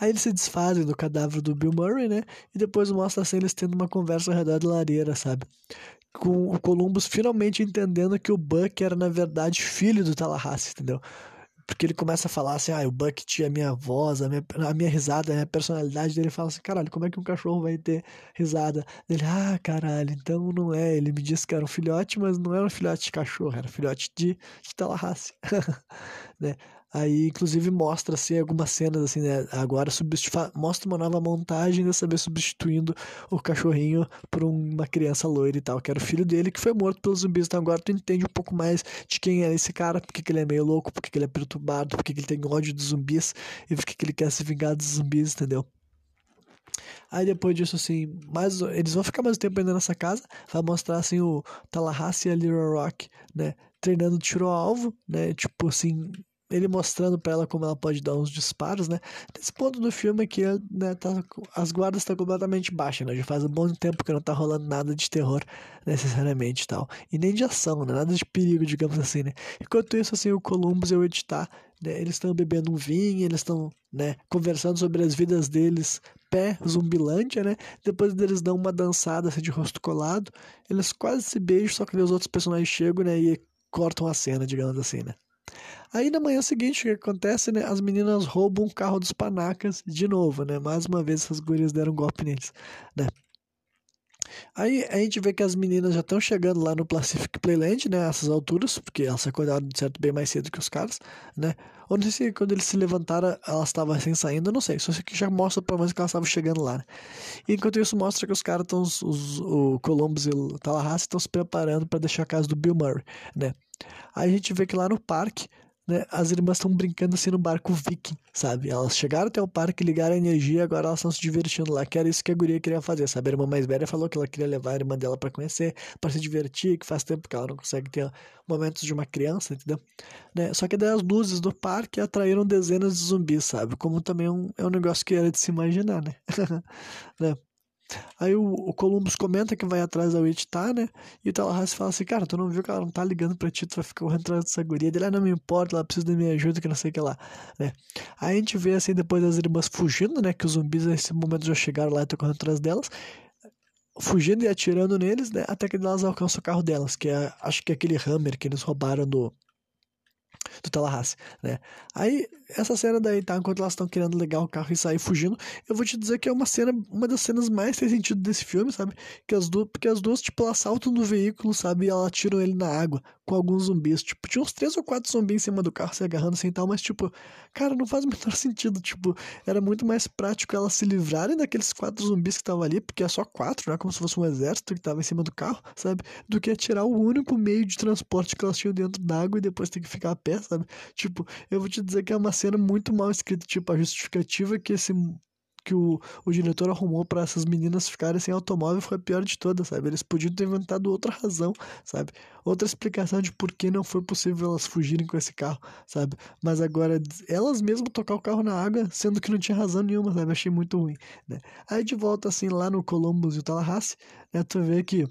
Aí eles se desfazem do cadáver do Bill Murray, né? E depois mostra assim eles tendo uma conversa ao redor da lareira, sabe? Com o Columbus finalmente entendendo que o Buck era, na verdade, filho do Tallahassee, entendeu? Porque ele começa a falar assim, ah, o Buck tinha a minha voz, a minha, a minha risada, a minha personalidade. Ele fala assim, caralho, como é que um cachorro vai ter risada? Ele, ah, caralho, então não é. Ele me disse que era um filhote, mas não era um filhote de cachorro, era um filhote de, de Tallahassee. né? Aí, inclusive, mostra assim, algumas cenas assim, né? Agora mostra uma nova montagem dessa vez substituindo o cachorrinho por uma criança loira e tal, que era o filho dele que foi morto pelos zumbis. Então agora tu entende um pouco mais de quem é esse cara, porque que ele é meio louco, porque que ele é perturbado, porque que ele tem ódio dos zumbis e porque que ele quer se vingar dos zumbis, entendeu? Aí depois disso, assim, mais, eles vão ficar mais tempo ainda nessa casa. Vai mostrar, assim, o Tallahassee e a Little Rock, né? Treinando tiro ao alvo, né? Tipo assim, ele mostrando para ela como ela pode dar uns disparos, né? Nesse ponto do filme que né, tá, as guardas estão completamente baixas, né? Já faz um bom tempo que não tá rolando nada de terror necessariamente tal. E nem de ação, né? Nada de perigo, digamos assim, né? Enquanto isso, assim, o Columbus e o Editar, né? Eles estão bebendo um vinho, eles estão, né? Conversando sobre as vidas deles pé zumbilândia, né? Depois eles dão uma dançada assim, de rosto colado. Eles quase se beijam, só que os outros personagens chegam, né? E cortam a cena, digamos assim, né? Aí na manhã seguinte, o que acontece, né? As meninas roubam o carro dos panacas de novo, né? Mais uma vez essas gurias deram um golpe neles, né? Aí a gente vê que as meninas já estão chegando lá no Pacific Playland, né? Essas alturas, porque elas acordaram de certo bem mais cedo que os caras, né? Ou não sei se quando eles se levantaram elas estavam assim saindo, não sei. Só sei que já mostra pelo menos que elas estavam chegando lá, né? E enquanto isso mostra que os caras estão, o Columbus e o Tallahassee estão se preparando para deixar a casa do Bill Murray, né? Aí a gente vê que lá no parque né, as irmãs estão brincando assim no barco viking, sabe? Elas chegaram até o parque, ligaram a energia, agora elas estão se divertindo lá, que era isso que a guria queria fazer, sabe? A irmã mais velha falou que ela queria levar a irmã dela para conhecer, para se divertir, que faz tempo que ela não consegue ter momentos de uma criança, entendeu? Né? Só que daí as luzes do parque atraíram dezenas de zumbis, sabe? Como também é um, é um negócio que era de se imaginar, né? né? Aí o, o, Columbus comenta que vai atrás da Wichita, né? E o Tallahassee fala assim, cara, tu não viu que ela não tá ligando pra ti, tu vai ficar atrás dessa guria. Ele, ah, não me importa, ela precisa da minha ajuda, que não sei o que lá, né? Aí a gente vê, assim, depois das irmãs fugindo, né? Que os zumbis nesse momento já chegaram lá e estão correndo atrás delas. Fugindo e atirando neles, né? Até que elas alcançam o carro delas, que é, acho que é aquele Hammer que eles roubaram do do Tallahassee, né? Aí, essa cena daí, tá? Enquanto elas estão querendo ligar o carro e sair fugindo, eu vou te dizer que é uma cena, uma das cenas mais sem sentido desse filme, sabe? Que as duas, porque as duas, tipo, elas saltam do veículo, sabe? E elas tiram ele na água com alguns zumbis. Tipo, tinha uns três ou quatro zumbis em cima do carro se agarrando assim e tal, mas, tipo, cara, não faz o menor sentido. Tipo, era muito mais prático elas se livrarem daqueles quatro zumbis que estavam ali, porque é só quatro, né? Como se fosse um exército que tava em cima do carro, sabe? Do que tirar o único meio de transporte que elas tinham dentro d'água e depois ter que ficar a pé, sabe? Tipo, eu vou te dizer que é uma cena muito mal escrita, tipo, a justificativa que esse que o, o diretor arrumou para essas meninas ficarem sem automóvel foi a pior de todas, sabe? Eles podiam ter inventado outra razão, sabe? Outra explicação de por que não foi possível elas fugirem com esse carro, sabe? Mas agora, elas mesmas tocar o carro na água, sendo que não tinha razão nenhuma, sabe? Achei muito ruim, né? Aí de volta, assim, lá no Columbus e o Tallahassee, né? Tu vê que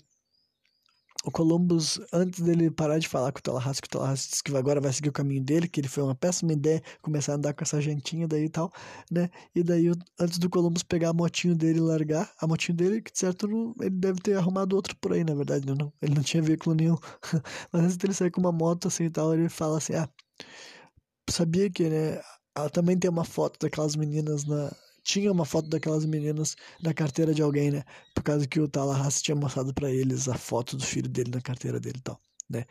o Columbus, antes dele parar de falar com o Tallahassee, que o Tallahassee disse que agora vai seguir o caminho dele, que ele foi uma péssima ideia começar a andar com essa gentinha daí e tal, né? E daí, antes do Columbus pegar a motinho dele e largar, a motinho dele, que de certo não, ele deve ter arrumado outro por aí, na verdade, né? não, ele não tinha veículo nenhum. Mas antes dele sair com uma moto assim e tal, ele fala assim, ah, sabia que, né, ela também tem uma foto daquelas meninas na, tinha uma foto daquelas meninas na carteira de alguém, né? Por causa que o Tallahassee tinha mostrado para eles a foto do filho dele na carteira dele e tal, né?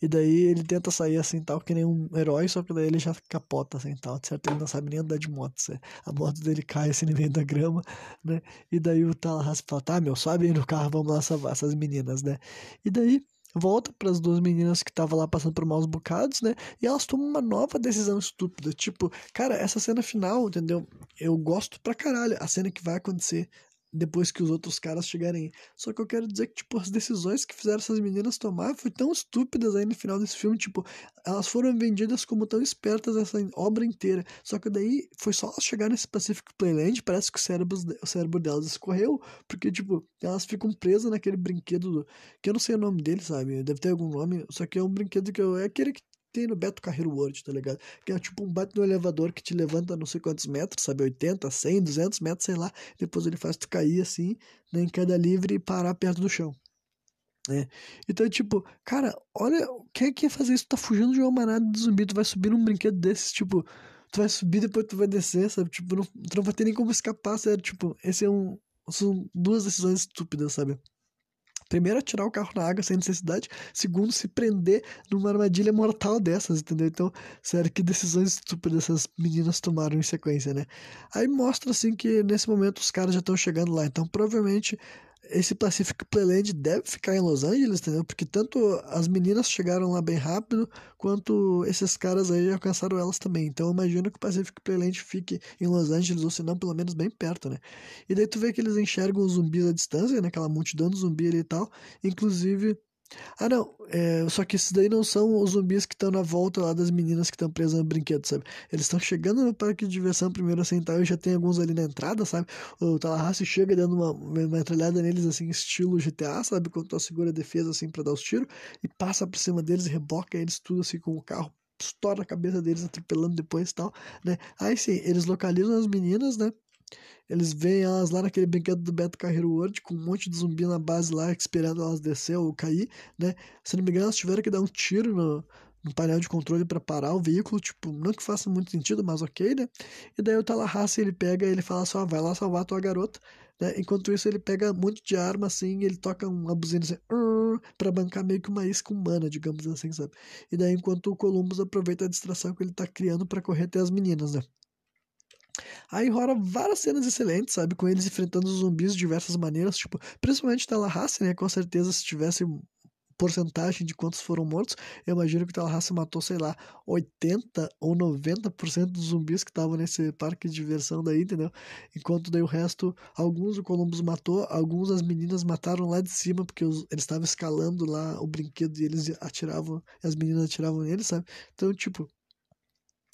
E daí ele tenta sair assim tal, que nem um herói, só que daí ele já capota assim tal, certo ele não sabe nem andar de moto, certo? a moto dele cai assim no meio da grama, né? E daí o Tallahassee fala, tá, meu, sobe aí no carro, vamos lá salvar essas meninas, né? E daí volta para as duas meninas que estavam lá passando por maus bocados, né? E elas tomam uma nova decisão estúpida. Tipo, cara, essa cena final, entendeu? Eu gosto pra caralho. A cena que vai acontecer depois que os outros caras chegarem. Só que eu quero dizer que, tipo, as decisões que fizeram essas meninas tomar foi tão estúpidas aí no final desse filme, tipo, elas foram vendidas como tão espertas essa obra inteira. Só que daí foi só elas chegarem nesse Pacific Playland, parece que o cérebro, o cérebro delas escorreu, porque, tipo, elas ficam presas naquele brinquedo, que eu não sei o nome dele, sabe? Deve ter algum nome, só que é um brinquedo que eu, é aquele que tem no Beto Carreiro World, tá ligado? Que é tipo um bate no elevador que te levanta não sei quantos metros, sabe? 80, 100, 200 metros, sei lá. Depois ele faz tu cair assim, né, em queda livre e parar perto do chão. Né? Então, tipo, cara, olha, quem é que ia fazer isso? Tu tá fugindo de uma manada de zumbi, tu vai subir num brinquedo desses, tipo, tu vai subir depois tu vai descer, sabe? Tipo, não, tu não vai ter nem como escapar, sério. Tipo, esse é um. São duas decisões estúpidas, sabe? Primeiro, atirar o carro na água sem necessidade. Segundo, se prender numa armadilha mortal dessas, entendeu? Então, sério, que decisões estúpidas essas meninas tomaram em sequência, né? Aí mostra, assim, que nesse momento os caras já estão chegando lá. Então, provavelmente, esse Pacific Playland deve ficar em Los Angeles, entendeu? Porque tanto as meninas chegaram lá bem rápido, quanto esses caras aí alcançaram elas também. Então eu imagino que o Pacific Playland fique em Los Angeles, ou se não, pelo menos bem perto, né? E daí tu vê que eles enxergam os zumbis à distância, né? Aquela multidão de zumbi ali e tal. Inclusive ah, não. É, só que esses daí não são os zumbis que estão na volta lá das meninas que estão presas no brinquedo, sabe? Eles estão chegando no parque de diversão primeiro assim tal, e já tem alguns ali na entrada, sabe? O Tallahassee chega dando uma, uma metralhada neles, assim, estilo GTA, sabe? Quando tu segura a defesa, assim, pra dar os tiros, e passa por cima deles e reboca eles tudo, assim, com o carro estoura a cabeça deles, atropelando depois e tal, né? Aí sim, eles localizam as meninas, né? Eles veem elas lá naquele brinquedo do Beto Carreiro World, com um monte de zumbi na base lá, esperando elas descer ou cair, né? Se não me engano, elas tiveram que dar um tiro no, no painel de controle para parar o veículo, tipo, não que faça muito sentido, mas ok, né? E daí o Tallahassee, ele pega ele fala só, vai lá salvar a tua garota, né? Enquanto isso, ele pega muito de arma, assim, ele toca uma buzina assim, para bancar meio que uma isca humana, digamos assim, sabe? E daí, enquanto o Columbus aproveita a distração que ele tá criando para correr até as meninas, né? Aí rola várias cenas excelentes, sabe? Com eles enfrentando os zumbis de diversas maneiras, tipo, principalmente Tallahassee, né? Com certeza, se tivesse porcentagem de quantos foram mortos, eu imagino que Tallahassee matou, sei lá, 80 ou 90% dos zumbis que estavam nesse parque de diversão daí, entendeu? Enquanto daí o resto, alguns o Columbus matou, alguns as meninas mataram lá de cima, porque os, eles estavam escalando lá o brinquedo e eles atiravam, e as meninas atiravam neles, sabe? Então, tipo,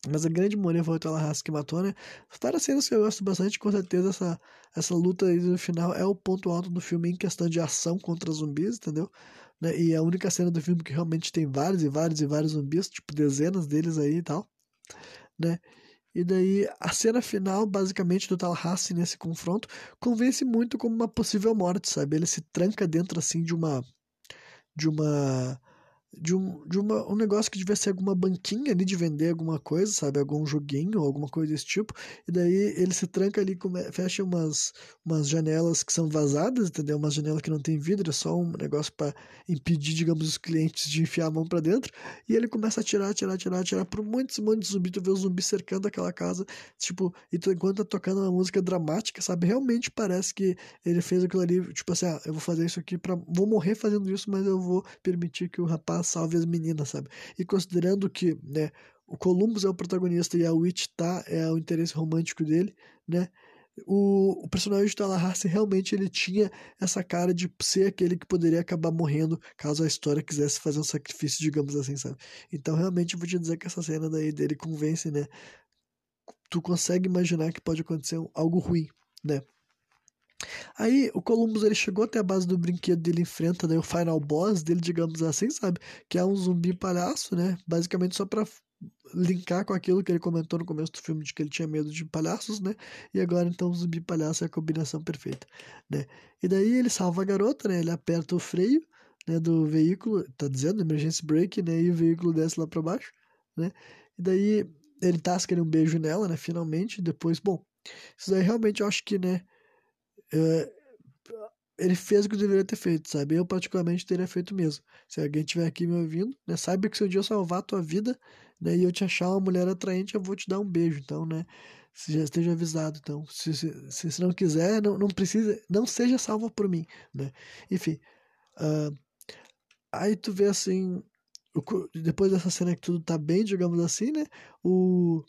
mas a grande maioria foi o Tallahassee que matou, né? Várias cenas que eu gosto bastante, com certeza essa, essa luta aí no final é o ponto alto do filme em questão de ação contra zumbis, entendeu? Né? E é a única cena do filme que realmente tem vários e vários e vários zumbis, tipo dezenas deles aí e tal, né? E daí a cena final, basicamente, do Tallahassee nesse confronto, convence muito como uma possível morte, sabe? Ele se tranca dentro, assim, de uma... De uma de, um, de uma, um negócio que ser alguma banquinha ali de vender alguma coisa, sabe? Algum joguinho, alguma coisa desse tipo. E daí ele se tranca ali, fecha umas, umas janelas que são vazadas, entendeu? Uma janela que não tem vidro, é só um negócio para impedir, digamos, os clientes de enfiar a mão para dentro. E ele começa a atirar, atirar, atirar, atirar por muitos, muitos zumbis. Tu vê os zumbis cercando aquela casa, tipo, e tu, enquanto tá tocando uma música dramática, sabe? Realmente parece que ele fez aquilo ali, tipo assim, ah, eu vou fazer isso aqui para Vou morrer fazendo isso, mas eu vou permitir que o rapaz salve as meninas, sabe? E considerando que, né, o Columbus é o protagonista e a Witch tá, é o interesse romântico dele, né? O, o personagem de Tallahassee realmente ele tinha essa cara de ser aquele que poderia acabar morrendo caso a história quisesse fazer um sacrifício, digamos assim, sabe? Então realmente eu vou te dizer que essa cena daí dele convence, né? Tu consegue imaginar que pode acontecer algo ruim, né? Aí o Columbus ele chegou até a base do brinquedo dele, enfrenta daí o final boss dele, digamos assim, sabe? Que é um zumbi palhaço, né? Basicamente só pra linkar com aquilo que ele comentou no começo do filme de que ele tinha medo de palhaços, né? E agora então o zumbi palhaço é a combinação perfeita, né? E daí ele salva a garota, né? Ele aperta o freio, né, do veículo, tá dizendo emergency brake, né? E o veículo desce lá para baixo, né? E daí ele tasca um beijo nela, né? Finalmente, depois, bom, isso daí realmente eu acho que, né, é, ele fez o que deveria ter feito, sabe? Eu, particularmente, teria feito mesmo. Se alguém estiver aqui me ouvindo, né? Que se um dia eu salvar a tua vida, né? E eu te achar uma mulher atraente, eu vou te dar um beijo. Então, né? Se já esteja avisado. Então, se, se, se não quiser, não, não precisa, não seja salvo por mim, né? Enfim. Uh, aí tu vê assim, depois dessa cena que tudo tá bem, digamos assim, né? O,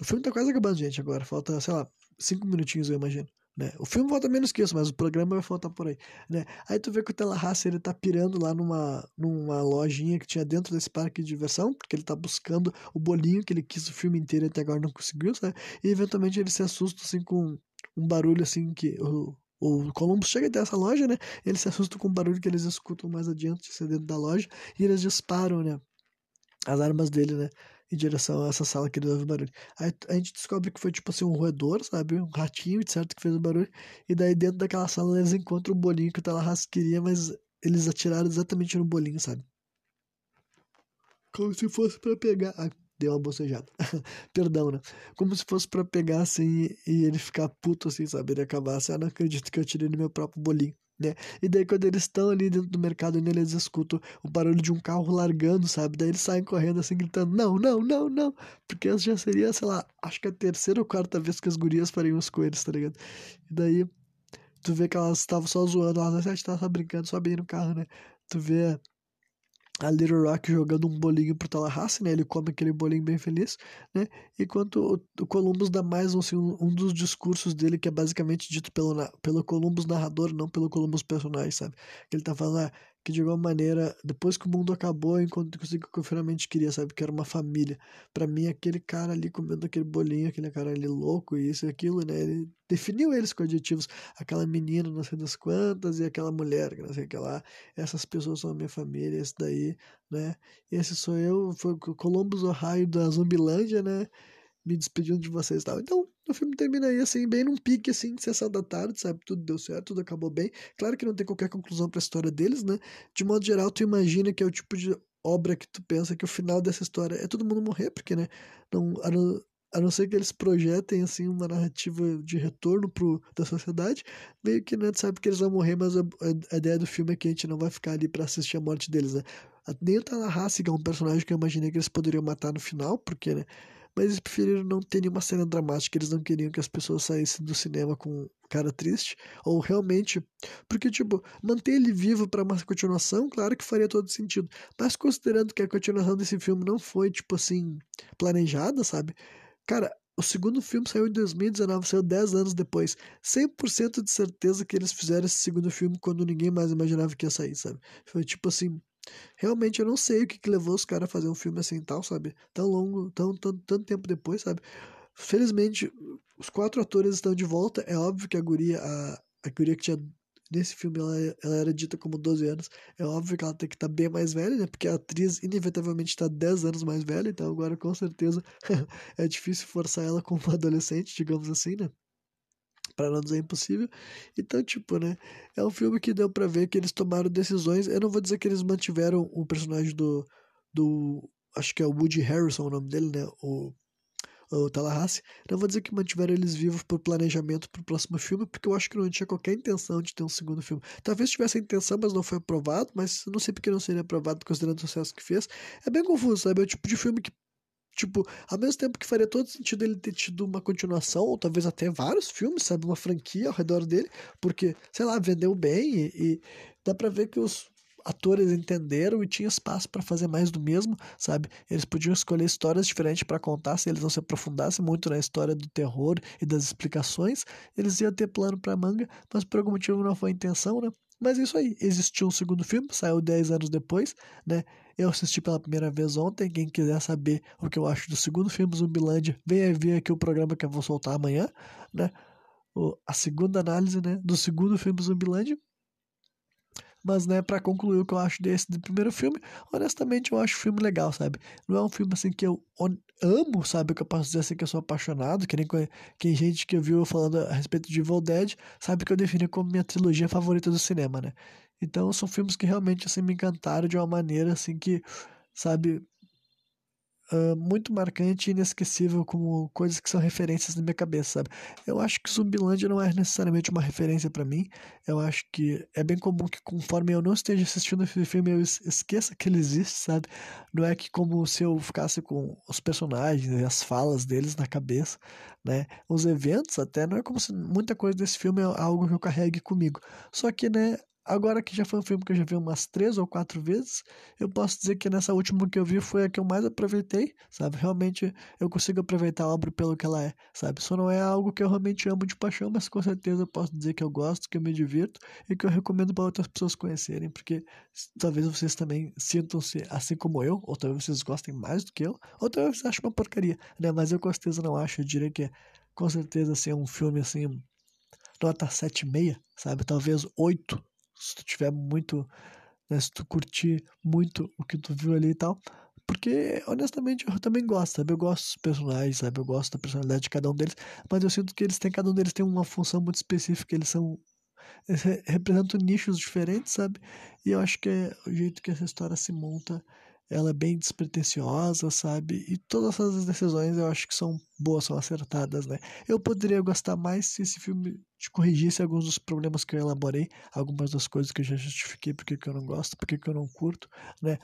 o filme tá quase acabando, gente, agora. Falta, sei lá, cinco minutinhos, eu imagino. Né? O filme volta menos que isso, mas o programa vai faltar por aí. Né? Aí tu vê que o Tallahassee ele tá pirando lá numa, numa lojinha que tinha dentro desse parque de diversão, porque ele tá buscando o bolinho que ele quis o filme inteiro e até agora não conseguiu, sabe? E eventualmente ele se assusta assim com um barulho assim que o, o Columbus chega até essa loja, né? Ele se assusta com o barulho que eles escutam mais adiante, assim, dentro da loja, e eles disparam, né? as armas dele, né? Em direção a essa sala que ele ouve barulho. Aí a gente descobre que foi tipo assim um roedor, sabe? Um ratinho, certo, que fez o barulho. E daí dentro daquela sala eles encontram o bolinho que o Tallahassee queria, mas eles atiraram exatamente no bolinho, sabe? Como se fosse para pegar. Ah, deu uma bocejada. Perdão, né? Como se fosse para pegar assim e ele ficar puto assim, sabe? Ele acabar assim, ah, não acredito que eu tirei no meu próprio bolinho né? E daí quando eles estão ali dentro do mercado, eles escutam o barulho de um carro largando, sabe? Daí eles saem correndo assim, gritando, não, não, não, não. Porque já seria, sei lá, acho que a terceira ou quarta vez que as gurias fariam os coelhos, tá ligado? E daí tu vê que elas estavam só zoando, elas não estavam só brincando, só bem no carro, né? Tu vê a Little Rock jogando um bolinho pro Tallahassee, né? Ele come aquele bolinho bem feliz, né? Enquanto o, Columbus dá mais assim, um, um, dos discursos dele que é basicamente dito pelo, pelo Columbus narrador, não pelo Columbus personagem, sabe? Que ele tá falando, ah, que de alguma maneira, depois que o mundo acabou, enquanto consegui o que eu finalmente queria, sabe? Que era uma família. para mim, aquele cara ali comendo aquele bolinho, aquele cara ali louco, isso e aquilo, né? Ele definiu eles com adjetivos. Aquela menina, não sei das quantas, e aquela mulher, não sei o que lá. Essas pessoas são a minha família, esse daí, né? Esse sou eu, foi Columbus, Ohio, da Zumbilândia, né? Me despedindo de vocês e tal. Então, o filme termina aí, assim, bem num pique, assim, de sessão da tarde, sabe? Tudo deu certo, tudo acabou bem. Claro que não tem qualquer conclusão pra história deles, né? De modo geral, tu imagina que é o tipo de obra que tu pensa que o final dessa história é todo mundo morrer, porque, né? Não, a não, a não ser que eles projetem, assim, uma narrativa de retorno pro, da sociedade, meio que, né? Tu sabe que eles vão morrer, mas a, a, ideia do filme é que a gente não vai ficar ali para assistir a morte deles, né? Nem o Tallahassee, que é um personagem que eu imaginei que eles poderiam matar no final, porque, né? Mas eles preferiram não ter nenhuma cena dramática, eles não queriam que as pessoas saíssem do cinema com cara triste, ou realmente, porque tipo, manter ele vivo para uma continuação, claro que faria todo sentido, mas considerando que a continuação desse filme não foi tipo assim planejada, sabe? Cara, o segundo filme saiu em 2019, saiu 10 anos depois. 100% de certeza que eles fizeram esse segundo filme quando ninguém mais imaginava que ia sair, sabe? Foi tipo assim, Realmente eu não sei o que, que levou os caras a fazer um filme assim tal, sabe? Tão longo, tão, tão, tanto tempo depois, sabe? Felizmente, os quatro atores estão de volta. É óbvio que a guria, a, a guria que tinha nesse filme ela, ela era dita como 12 anos. É óbvio que ela tem que estar tá bem mais velha, né? Porque a atriz inevitavelmente está 10 anos mais velha, então agora com certeza é difícil forçar ela como uma adolescente, digamos assim, né? Para não dizer impossível. Então, tipo, né? É um filme que deu para ver que eles tomaram decisões. Eu não vou dizer que eles mantiveram o personagem do. do acho que é o Woody Harrison o nome dele, né? O, o Tallahassee. Não vou dizer que mantiveram eles vivos por planejamento pro próximo filme, porque eu acho que não tinha qualquer intenção de ter um segundo filme. Talvez tivesse a intenção, mas não foi aprovado, mas não sei porque não seria aprovado considerando o sucesso que fez. É bem confuso, sabe? É o tipo de filme que Tipo, ao mesmo tempo que faria todo sentido ele ter tido uma continuação, ou talvez até vários filmes, sabe? Uma franquia ao redor dele, porque, sei lá, vendeu bem e, e dá pra ver que os atores entenderam e tinha espaço para fazer mais do mesmo, sabe? Eles podiam escolher histórias diferentes para contar se eles não se aprofundassem muito na história do terror e das explicações. Eles iam ter plano para manga, mas por algum motivo não foi a intenção, né? Mas é isso aí, existiu um segundo filme, saiu 10 anos depois, né? Eu assisti pela primeira vez ontem. Quem quiser saber o que eu acho do segundo filme Zumbilândia, venha ver aqui o programa que eu vou soltar amanhã, né? O, a segunda análise, né, do segundo filme Zumbilândia. Mas, né, pra concluir o que eu acho desse do primeiro filme, honestamente eu acho o filme legal, sabe? Não é um filme assim que eu amo, sabe? Que eu posso dizer assim que eu sou apaixonado, que nem quem gente que viu falando a respeito de Evil Dead, sabe que eu defini como minha trilogia favorita do cinema, né? Então são filmes que realmente assim me encantaram de uma maneira assim que, sabe, muito marcante e inesquecível como coisas que são referências na minha cabeça, sabe? Eu acho que Zumbilândia não é necessariamente uma referência para mim. Eu acho que é bem comum que conforme eu não esteja assistindo esse filme eu esqueça que ele existe, sabe? Não é que como se eu ficasse com os personagens e as falas deles na cabeça, né? Os eventos até não é como se muita coisa desse filme é algo que eu carregue comigo. Só que, né, Agora que já foi um filme que eu já vi umas três ou quatro vezes, eu posso dizer que nessa última que eu vi foi a que eu mais aproveitei, sabe? Realmente eu consigo aproveitar a obra pelo que ela é, sabe? Isso não é algo que eu realmente amo de paixão, mas com certeza eu posso dizer que eu gosto, que eu me divirto e que eu recomendo para outras pessoas conhecerem, porque talvez vocês também sintam-se assim como eu, ou talvez vocês gostem mais do que eu, ou talvez vocês achem uma porcaria, né? Mas eu com certeza não acho, eu diria que com certeza assim, é um filme assim, nota 7,5, sabe? Talvez 8 se tu tiver muito, né, se tu curtir muito o que tu viu ali e tal. Porque, honestamente, eu também gosto, sabe? Eu gosto dos personagens, sabe? Eu gosto da personalidade de cada um deles, mas eu sinto que eles têm, cada um deles tem uma função muito específica, eles são. Eles representam nichos diferentes, sabe? E eu acho que é o jeito que essa história se monta ela é bem despretensiosa, sabe? E todas essas decisões eu acho que são boas, são acertadas, né? Eu poderia gostar mais se esse filme corrigisse alguns dos problemas que eu elaborei, algumas das coisas que eu já justifiquei porque que eu não gosto, porque que eu não curto, né?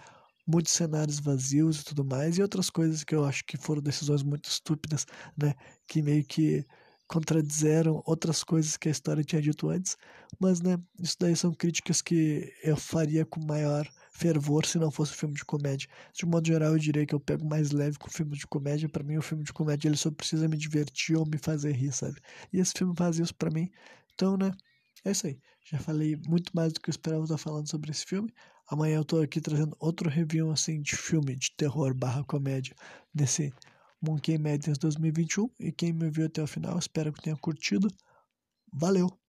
Muitos cenários vazios e tudo mais, e outras coisas que eu acho que foram decisões muito estúpidas, né? Que meio que contradizeram outras coisas que a história tinha dito antes, mas né, isso daí são críticas que eu faria com maior fervor se não fosse um filme de comédia. De modo geral, eu diria que eu pego mais leve com filme de comédia. Para mim, o filme de comédia ele só precisa me divertir ou me fazer rir, sabe? E esse filme faz isso para mim. Então, né, é isso aí. Já falei muito mais do que eu esperava estar falando sobre esse filme. Amanhã eu tô aqui trazendo outro review assim de filme de terror barra comédia desse Monkey Madness 2021. E quem me viu até o final, espero que tenha curtido. Valeu!